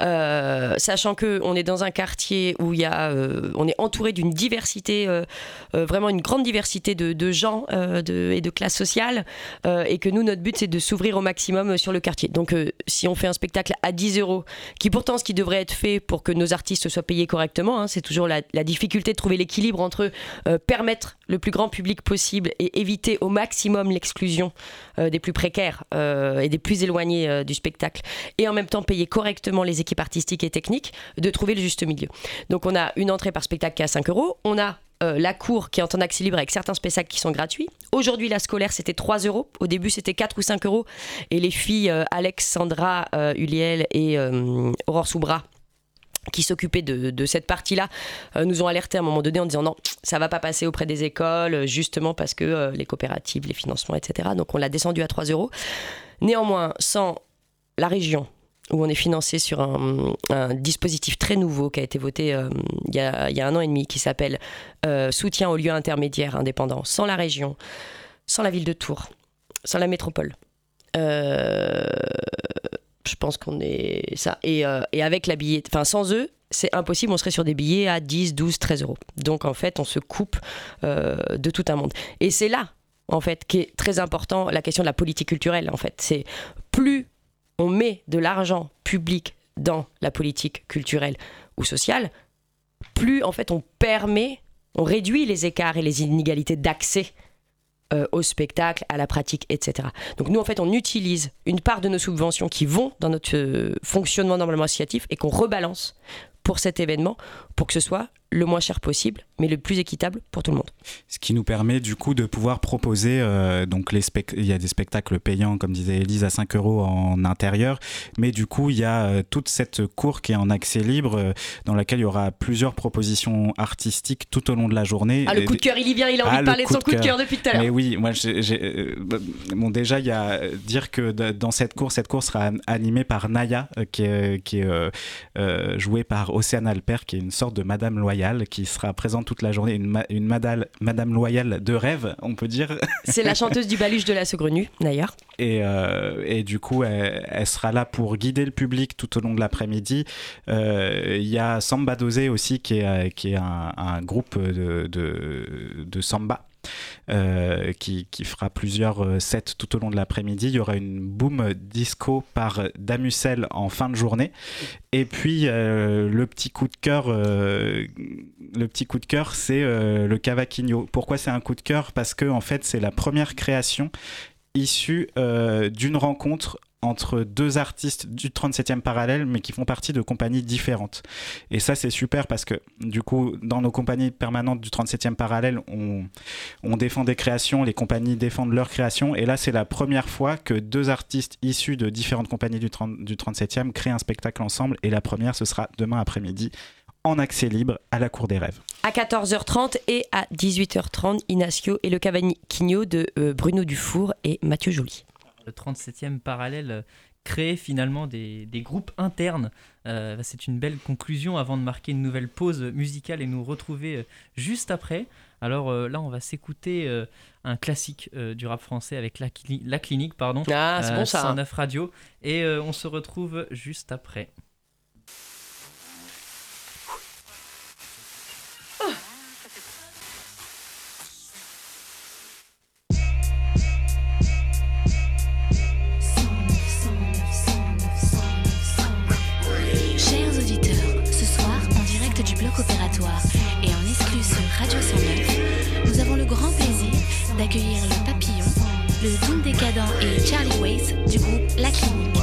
Euh, sachant que on est dans un quartier où il y a, euh, on est entouré d'une diversité, euh, vraiment une grande diversité de, gens et de classes sociales, et que nous notre but c'est de s'ouvrir au maximum sur le quartier. Donc si on fait un spectacle à 10 euros, qui pourtant ce qui devrait être fait pour que nos artistes soient payés correctement, hein, c'est toujours la, la, difficulté de trouver l'équilibre entre permettre le plus grand public possible et éviter au maximum l'exclusion des plus précaires et des plus éloignés du spectacle, et en même temps payer correctement les équipes artistiques et techniques, de trouver le juste milieu. Donc on a une entrée par spectacle qui est à 5 euros, on a euh, la cour qui est en accès libre avec certains spectacles qui sont gratuits. Aujourd'hui, la scolaire, c'était 3 euros. Au début, c'était 4 ou 5 euros. Et les filles euh, Alexandra euh, Uliel et Aurore Soubra qui s'occupaient de, cette partie-là, nous ont alerté à un moment donné en disant non, ça va pas passer auprès des écoles, justement parce que les coopératives, les financements, etc. Donc on l'a descendu à 3 euros. Néanmoins, sans la région, où on est financé sur un, dispositif très nouveau qui a été voté euh, il, y a, un an et demi, qui s'appelle euh, Soutien aux lieux intermédiaires indépendants, sans la région, sans la ville de Tours, sans la métropole. Euh, je pense qu'on est ça. Et, avec la billet, enfin sans eux, c'est impossible, on serait sur des billets à 10, 12, 13 euros. Donc en fait, on se coupe de tout un monde. Et c'est là, en fait, qui est très important, la question de la politique culturelle, en fait. C'est plus on met de l'argent public dans la politique culturelle ou sociale, plus en fait on permet, on réduit les écarts et les inégalités d'accès euh, au spectacle, à la pratique, etc. Donc nous en fait on utilise une part de nos subventions qui vont dans notre euh, fonctionnement normalement associatif et qu'on rebalance pour cet événement pour que ce soit le moins cher possible, mais le plus équitable pour tout le monde. Ce qui nous permet du coup de pouvoir proposer, euh, donc les il y a des spectacles payants, comme disait Elise, à 5 euros en intérieur, mais du coup il y a euh, toute cette cour qui est en accès libre, euh, dans laquelle il y aura plusieurs propositions artistiques tout au long de la journée. Ah, le coup de cœur, il y vient, il a envie ah, de parler de son coup de cœur depuis tout à l'heure. Mais oui, moi, bon, déjà, il y a dire que dans cette cour, cette cour sera animée par Naya, qui est, qui est jouée par Océane Alper, qui est une sorte de Madame Qui sera présente toute la journée, une, une madame, Madame Loyale de rêve, on peut dire. C'est la chanteuse du baluche de la Saugrenue, d'ailleurs. Et, euh, et, du coup, elle, sera là pour guider le public tout au long de l'après-midi. Euh, il y a Samba Dosé aussi, qui est, qui est un, groupe de, de, de samba euh, qui, fera plusieurs euh, sets tout au long de l'après-midi. Il y aura une boom disco par Damusel en fin de journée. Et puis euh, le petit coup de cœur, le petit coup de cœur, c'est le Cavaquinho. Pourquoi c'est un coup de cœur? Parce que en fait, c'est la première création issue d'une rencontre entre deux artistes du 37e parallèle, mais qui font partie de compagnies différentes. Et ça, c'est super parce que, du coup, dans nos compagnies permanentes du 37e parallèle, on, défend des créations, les compagnies défendent leurs créations. Et là, c'est la première fois que deux artistes issus de différentes compagnies du, 30, du 37e créent un spectacle ensemble. Et la première, ce sera demain après-midi en accès libre à la Cour des Rêves. À 14h30 et à 18h30, Inacio et le Cavaquinho de euh, Bruno Dufour et Mathieu Joly le 37e parallèle euh, créer finalement des, groupes internes. Euh, bah, c'est une belle conclusion avant de marquer une nouvelle pause musicale et nous retrouver euh, juste après. Alors là, on va s'écouter un classique du rap français avec La, la Clinique, pardon. Ah, c'est bon ça. 109 Radio. Et on se retrouve juste après. D'accueillir le papillon, le Doom décadent et Charlie Waits du groupe La Clinique.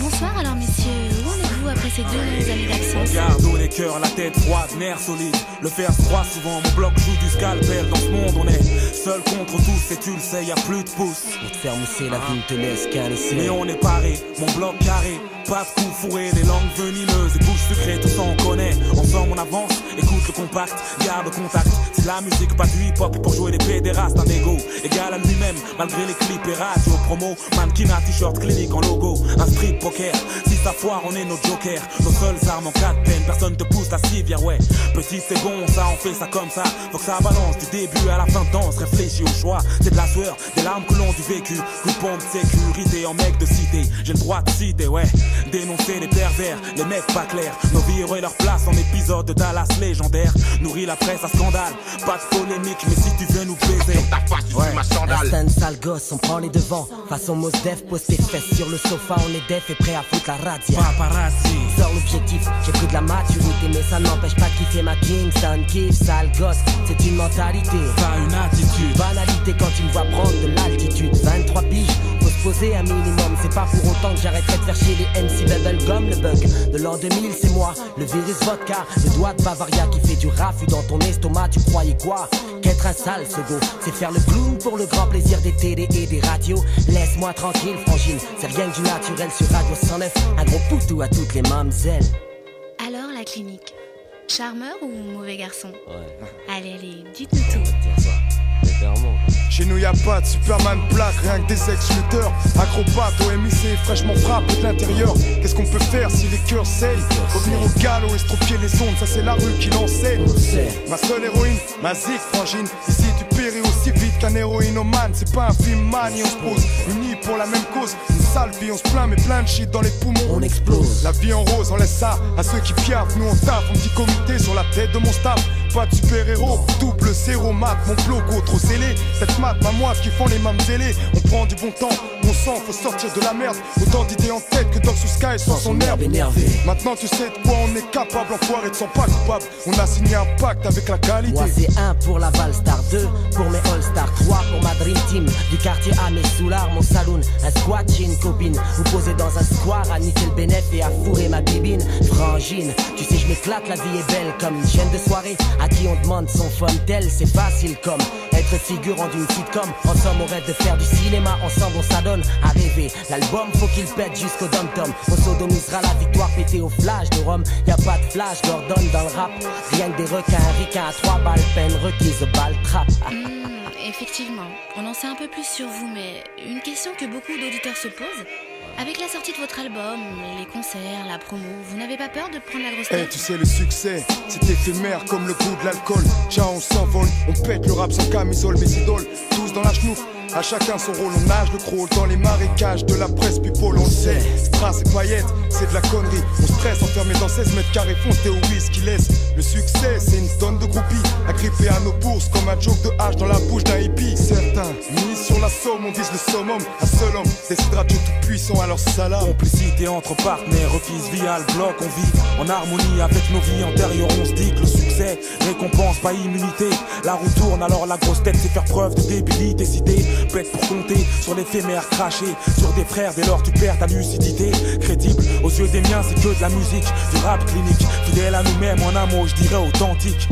Bonsoir alors messieurs, où en êtes-vous après ces deux longues années d'absence? Garde les cœurs, la tête froide, nerf solide. Le fer froid souvent, mon bloc joue du scalpel. Dans ce monde on est seul contre tous et tu le sais, y a plus de pouces. Pour te faire mousser, la vie ne te laisse qu'un essai. Mais on est paré, mon bloc carré. Pas de coups fourrés, des langues venimeuses, des bouches sucrées, tout ça on connaît. Ensemble on avance, écoute le compact, garde contact. C'est la musique, pas du hip-hop pour jouer les pédérastes, un ego égal à lui-même, malgré les clips et radio promo. Mannequin t-shirt clinique en logo, un street poker. Si ça foire, on est nos jokers, nos seules armes en cas de peine. Personne te pousse la civière, ouais. Petit c'est bon, ça on fait ça comme ça. Faut que ça balance du début à la fin danse. Réfléchis au choix, c'est de la sueur, des larmes que l'on du vécu. Coupon de sécurité en mec de cité. J'ai le droit de citer, ouais. Dénoncer les pervers, les mecs pas clairs. Nos vies auraient leur place en épisode de Dallas légendaire. Nourrit la presse à scandale. Pas de polémique, mais si tu veux nous baiser. Ta face, ouais. ma sandale. sale gosse, on prend les devants. Façon Mos Def, pose tes fesses sur le sofa. On est def et prêt à foutre la radia. Paparazzi. Sors l'objectif, j'ai pris de la maturité, mais ça n'empêche pas de kiffer ma Kingston. Kiff, sale gosse, c'est une mentalité. Pas une attitude. Banalité quand tu me vois prendre de l'altitude. 23 piges poser un minimum. C'est pas pour autant que j'arrêterai de faire chier les MC Bubblegum. Le bug de l'an 2000, c'est moi, le virus vodka, le doigt de Bavaria qui fait du raffut dans ton estomac. Tu croyais quoi? Qu'être un sale second, c'est faire le clown pour le grand plaisir des télé et des radios. Laisse-moi tranquille, frangine, c'est rien que du naturel sur Radio 109. Un gros poutou à toutes les mamzelles. Alors la clinique Charmeur ou mauvais garçon? Ouais. Allez, allez, dites-nous tout. Chez nous y a pas de Superman plaque, rien que des ex-lutteurs. Acrobates au MIC, fraîchement frappé de l'intérieur. Qu'est-ce qu'on peut faire si les cœurs saignent Revenir au galop, estropier les ondes, ça c'est la rue qui l'enseigne. Ma seule héroïne, ma zig frangine. Ici tu péris aussi vite qu'un héroïnomane. C'est pas un film mani, on se pose unis pour la même cause. Une sale vie, on se plaint, mais plein de shit dans les poumons. On explose. La vie en rose, on laisse ça à ceux qui piaffent. Nous on tape, un petit comité sur la tête de mon staff. Pas de super-héros, double zéro mat, mon bloco trop scellé. Cette mat, ma moite qui font les mamzélés. On prend du bon temps, on bon sang, faut sortir de la merde. Autant d'idées en tête que dans sous sky sans son herbe. énervé. Maintenant tu sais de quoi on est capable, enfoiré de son pas coupable. On a signé un pacte avec la qualité. Moi c'est 1 pour la Valstar 2 pour mes All-Star 3 pour ma Dream Team Du quartier A mes soulards mon saloon Un squat j'ai une copine Vous posez dans un square à niquer le bénéf et à fourrer ma bibine Frangine Tu sais je m'éclate la vie est belle comme une chaîne de soirée À qui on demande son fun tel c'est facile comme être figurant d'une sitcom. Ensemble on rêve de faire du cinéma. Ensemble on s'adonne à rêver. L'album faut qu'il pète jusqu'au dom-tom. On sodomisera la victoire pétée au flash de Rome. Y a pas de flash Gordon dans le rap. Rien que des requins, ricains à trois balles Peine requise, balle trap. Hmm, effectivement, on en sait un peu plus sur vous, mais une question que beaucoup d'auditeurs se posent. Avec la sortie de votre album, les concerts, la promo, vous n'avez pas peur de prendre la grosse Eh, tête tu sais, le succès, c'est éphémère comme le goût de l'alcool. Tiens, on s'envole, on pète le rap sans camisole, mes idoles, tous dans la chenouf. À chacun son rôle, on nage le crawl dans les marécages de la presse people, on le sait. Strass et paillettes, c'est de la connerie. On stresse enfermé dans 16 mètres carrés foncés au whisky laisse. Le succès, c'est une tonne de groupies, agrippés à nos bourses comme un joke de hache dans la bouche d'un hippie. Certains misent sur la somme, on vise le summum. Un seul homme décidera tout puissant, alors salam. Complicité entre partenaires, refuse via le bloc, on vit en harmonie avec nos vies antérieures. On se dit que le succès récompense pas immunité. La roue tourne, alors la grosse tête c'est faire preuve de débilité. Cité, bête pour compter sur l'éphémère craché sur des frères. Dès lors tu perds ta lucidité. Crédible aux yeux des miens, c'est que de la musique, du rap clinique. Fidèle à nous-mêmes, en un mot, je dirais authentique.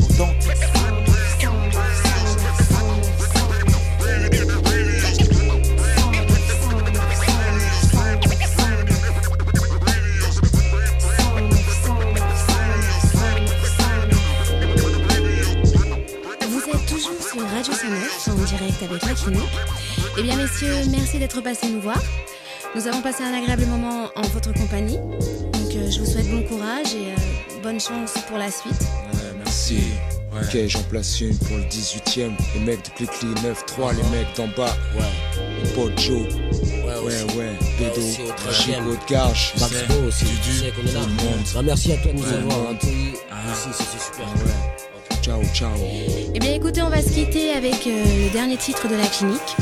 Vous êtes toujours sur Radio 109, en direct avec clinique. Eh bien, messieurs, merci d'être passés nous voir. Nous avons passé un agréable moment en votre compagnie. Donc, euh, je vous souhaite bon courage et euh, bonne chance pour la suite. Ouais, merci. Ok, j'en place une pour le 18ème. Les mecs de Clicli 9-3, les mecs d'en bas. Ouais. Mon pote Joe. Ouais, ouais, Bédo, aussi au 13e. Chico de Garche. Max Beau aussi, tu sais qu'on est là. tout le monde. Bah, merci à toi de nous Ouais, avoir ouais. accueillis Ah. super. Ah ouais. Ciao, ciao. Eh bien, écoutez, on va se quitter avec euh, le dernier titre de la clinique.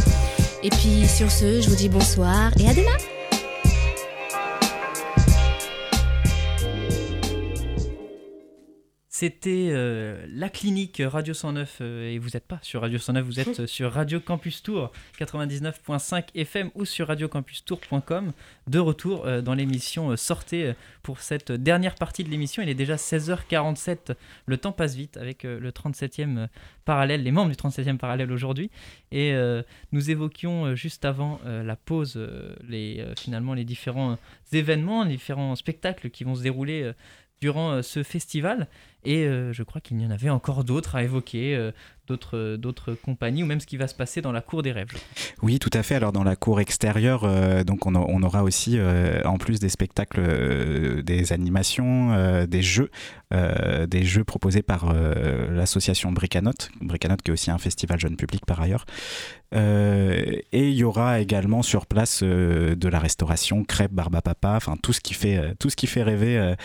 Et puis, sur ce, je vous dis bonsoir et à demain. C'était euh, la clinique Radio 109 euh, et vous n'êtes pas sur Radio 109, vous êtes sur Radio Campus Tour 99.5 FM ou sur radiocampustour.com. De retour euh, dans l'émission Sortez pour cette dernière partie de l'émission. Il est déjà 16h47, le temps passe vite avec le 37e euh, parallèle, les membres du 37e parallèle aujourd'hui. Et nous évoquions juste avant la pause les, finalement les différents événements, les différents spectacles qui vont se dérouler durant ce festival. Et euh, je crois qu'il y en avait encore d'autres à évoquer, euh, d'autres, euh, d'autres compagnies, ou même ce qui va se passer dans la cour des rêves. Oui, tout à fait. Alors dans la cour extérieure, donc on, aura aussi, en plus des spectacles, des animations, des jeux, des jeux proposés par l'association Bricanote, Bricanote qui est aussi un festival jeune public par ailleurs. Et il y aura également sur place de la restauration, crêpes, barbe à papa, enfin tout ce qui fait, tout ce qui fait rêver,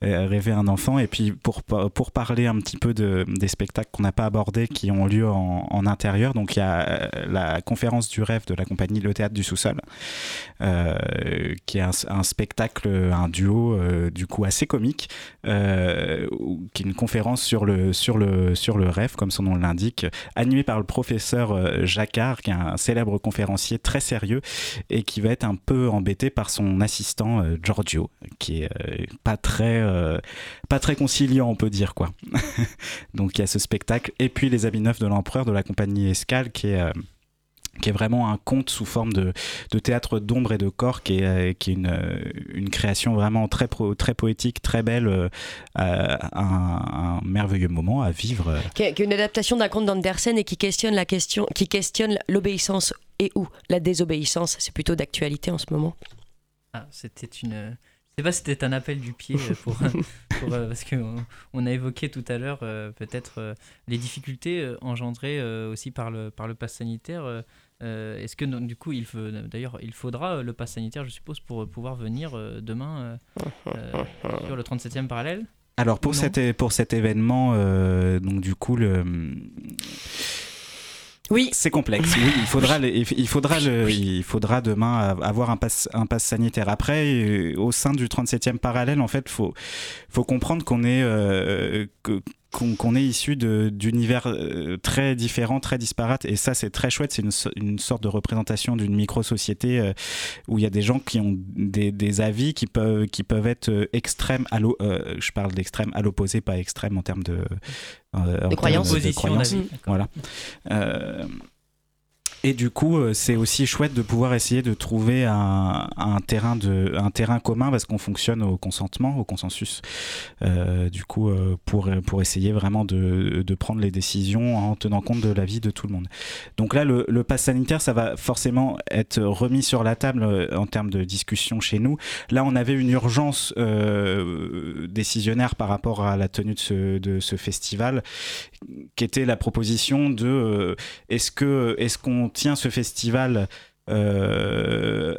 rêver un enfant. Et puis pour, pa- pour parler un petit peu de, des spectacles qu'on n'a pas abordés qui ont lieu en, intérieur, donc il y a euh, la conférence du rêve de la compagnie Le Théâtre du Sous-Sol, euh, qui est un, spectacle, un duo euh, du coup assez comique, euh, qui est une conférence sur le, sur, le, sur le rêve, comme son nom l'indique, animé par le professeur euh, Jacquard, qui est un célèbre conférencier très sérieux et qui va être un peu embêté par son assistant euh, Giorgio, qui est euh, pas très, euh, pas très conciliant, on peut dire quoi. Donc il y a ce spectacle et puis les habits neufs de l'empereur de la compagnie Escale, qui est euh, qui est vraiment un conte sous forme de, de théâtre d'ombre et de corps, qui est, euh, qui est une, euh, une création vraiment très, pro- très poétique, très belle, euh, un, un merveilleux moment à vivre. qui est, qui est une adaptation d'un conte d'Andersen et qui questionne la question, qui questionne l'obéissance et ou la désobéissance. C'est plutôt d'actualité en ce moment. Ah, c'était une. Je sais pas si c'était un appel du pied euh, pour, pour, euh, parce qu'on on a évoqué tout à l'heure euh, peut-être les difficultés engendrées aussi par le par le pass sanitaire. Est-ce que donc, du coup il d'ailleurs il faudra le pass sanitaire je suppose pour pouvoir venir demain euh, sur le 37e parallèle? Alors pour, Non. cet, pour cet événement, euh, donc du coup, le, Oui. C'est complexe. Oui, il faudra, il faudra, il faudra demain avoir un pass, un pass sanitaire. Après, euh, au sein du 37e parallèle, en fait, faut, faut comprendre qu'on est, euh, qu'on est issu d'univers euh, très différents, très disparates. Et ça, c'est très chouette. C'est une, une, sorte de représentation d'une micro-société où il y a des gens qui ont des, des, avis qui peuvent, qui peuvent être extrêmes. À je parle d'extrême à l'opposé, pas extrême en termes de, euh, des croyances. De croyances. Voilà. Euh, et du coup, euh, c'est aussi chouette de pouvoir essayer de trouver un, un terrain, de, un terrain commun parce qu'on fonctionne au consentement, au consensus. Euh, du coup, euh, pour, pour essayer vraiment de, de, prendre les décisions en tenant compte de la vie de tout le monde. Donc là, le, le pass sanitaire, ça va forcément être remis sur la table euh, en termes de discussion chez nous. Là, on avait une urgence euh, décisionnaire par rapport à la tenue de ce, de ce festival, qui était la proposition de est-ce que est-ce qu'on tient ce festival euh,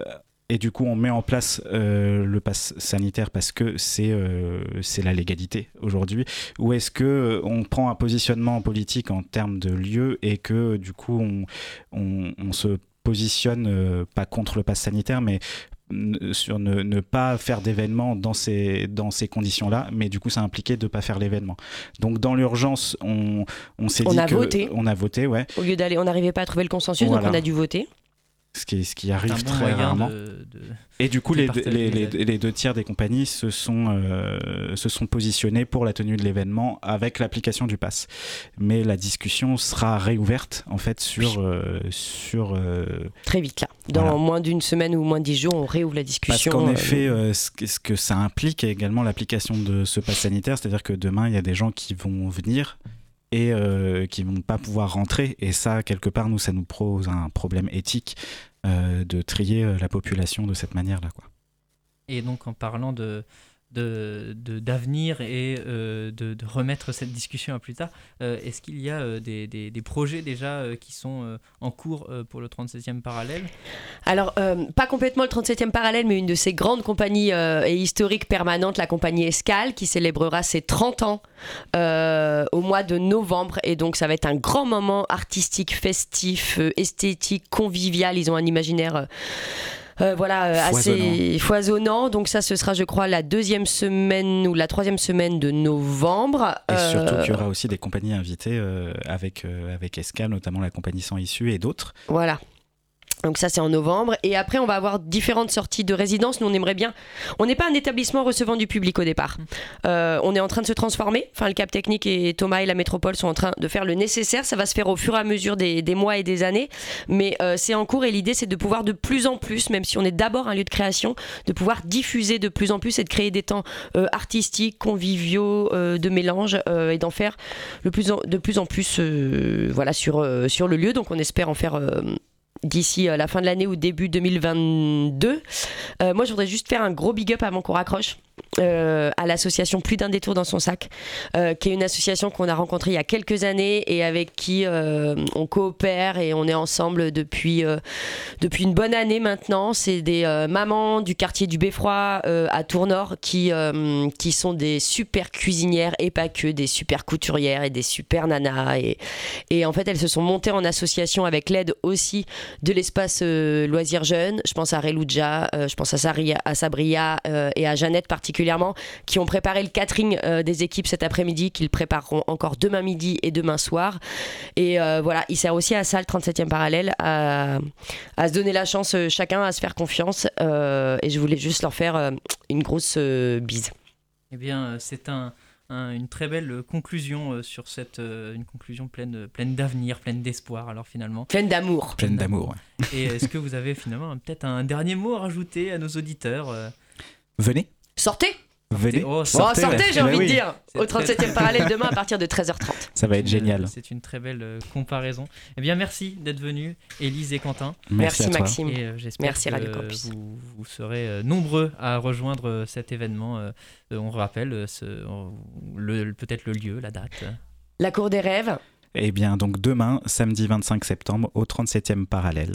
et du coup on met en place euh, le pass sanitaire parce que c'est euh, c'est la légalité aujourd'hui. Ou est-ce que on prend un positionnement politique en termes de lieu et que du coup on, on, on se positionne pas contre le pass sanitaire mais sur ne, pas faire d'événement dans ces, dans ces conditions-là, mais du coup, ça impliquait de ne pas faire l'événement. Donc, dans l'urgence, on, on s'est dit a que voté. on a voté, ouais. Au lieu d'aller, on n'arrivait pas à trouver le consensus, donc on a dû voter ce qui, ce qui arrive très rarement. et du coup, les, les, les, deux tiers des compagnies se sont, euh, se sont positionnés pour la tenue de l'événement avec l'application du pass. Mais la discussion sera réouverte en fait sur. Euh, sur euh, Très vite là. Dans moins d'une semaine ou moins de dix jours, on réouvre la discussion. Parce qu'en effet, ce que, ce, que, ça implique également l'application de ce pass sanitaire, c'est-à-dire que demain, il y a des gens qui vont venir et euh, qui vont pas pouvoir rentrer. Et ça, quelque part, nous, ça nous pose un problème éthique euh, de trier euh, la population de cette manière-là. Et donc, en parlant de, d'avenir de, et euh, de, de, remettre cette discussion à plus tard. Euh, est-ce qu'il y a euh, des, des, des, projets déjà qui sont en cours pour le 37e parallèle? Alors, pas complètement le 37e parallèle, mais une de ces grandes compagnies et historiques permanentes, la compagnie Escale, qui célébrera ses 30 ans au mois de novembre. Et donc, ça va être un grand moment artistique, festif, esthétique, convivial. Ils ont un imaginaire euh, voilà, euh, assez foisonnant. Donc ça, ce sera, je crois, la deuxième semaine ou la troisième semaine de novembre. Et surtout qu'il y aura aussi des compagnies invitées euh, avec, avec Escal, notamment la compagnie Sans Issue et d'autres. Voilà. Donc ça c'est en novembre et après on va avoir différentes sorties de résidence. Nous on aimerait bien. On n'est pas un établissement recevant du public au départ. Euh, on est en train de se transformer. Enfin le Cap Technique et Thomas et la Métropole sont en train de faire le nécessaire. Ça va se faire au fur et à mesure des, mois et des années, mais euh, c'est en cours et l'idée c'est de pouvoir de plus en plus, même si on est d'abord un lieu de création, de pouvoir diffuser de plus en plus et de créer des temps euh, artistiques, conviviaux, de mélange et d'en faire le plus de plus en plus voilà sur sur le lieu. Donc on espère en faire d'ici euh, la fin de l'année ou début 2022. Euh, moi, je voudrais juste faire un gros big up avant qu'on raccroche. Euh, à l'association Plus d'un détour dans son sac, euh, qui est une association qu'on a rencontrée il y a quelques années et avec qui euh, on coopère et on est ensemble depuis, depuis une bonne année maintenant. C'est des mamans du quartier du Beffroi à Tournord qui, qui sont des super cuisinières et pas que, des super couturières et des super nanas. Et, et en fait, elles se sont montées en association avec l'aide aussi de l'espace loisirs jeunes. Je pense à Relouja, je pense à, à Sabria et à Jeannette particulièrement, qui ont préparé le catering euh, des équipes cet après-midi, qu'ils prépareront encore demain midi et demain soir. Et euh, voilà, il sert aussi à ça, le 37e parallèle, à, à, se donner la chance euh, chacun, à se faire confiance. et je voulais juste leur faire une grosse bise. Eh bien, c'est un, une très belle conclusion sur cette une conclusion pleine pleine d'avenir, pleine d'espoir. Alors finalement, pleine d'amour, pleine d'amour. Et est-ce que vous avez finalement peut-être un dernier mot à rajouter à nos auditeurs Venez. Sortez Venez. Oh, sortez, j'ai envie de dire. Au 37e parallèle demain à partir de 13h30. Ça va être génial. C'est une très belle euh, comparaison. Eh bien, merci d'être venus, Élise et Quentin. Merci, Maxime. Et euh, merci que Radio Vous, vous, serez euh, nombreux à rejoindre cet événement. on rappelle peut-être le lieu, la date. La Cour des Rêves. Eh bien, donc demain, samedi 25 septembre, au 37e parallèle.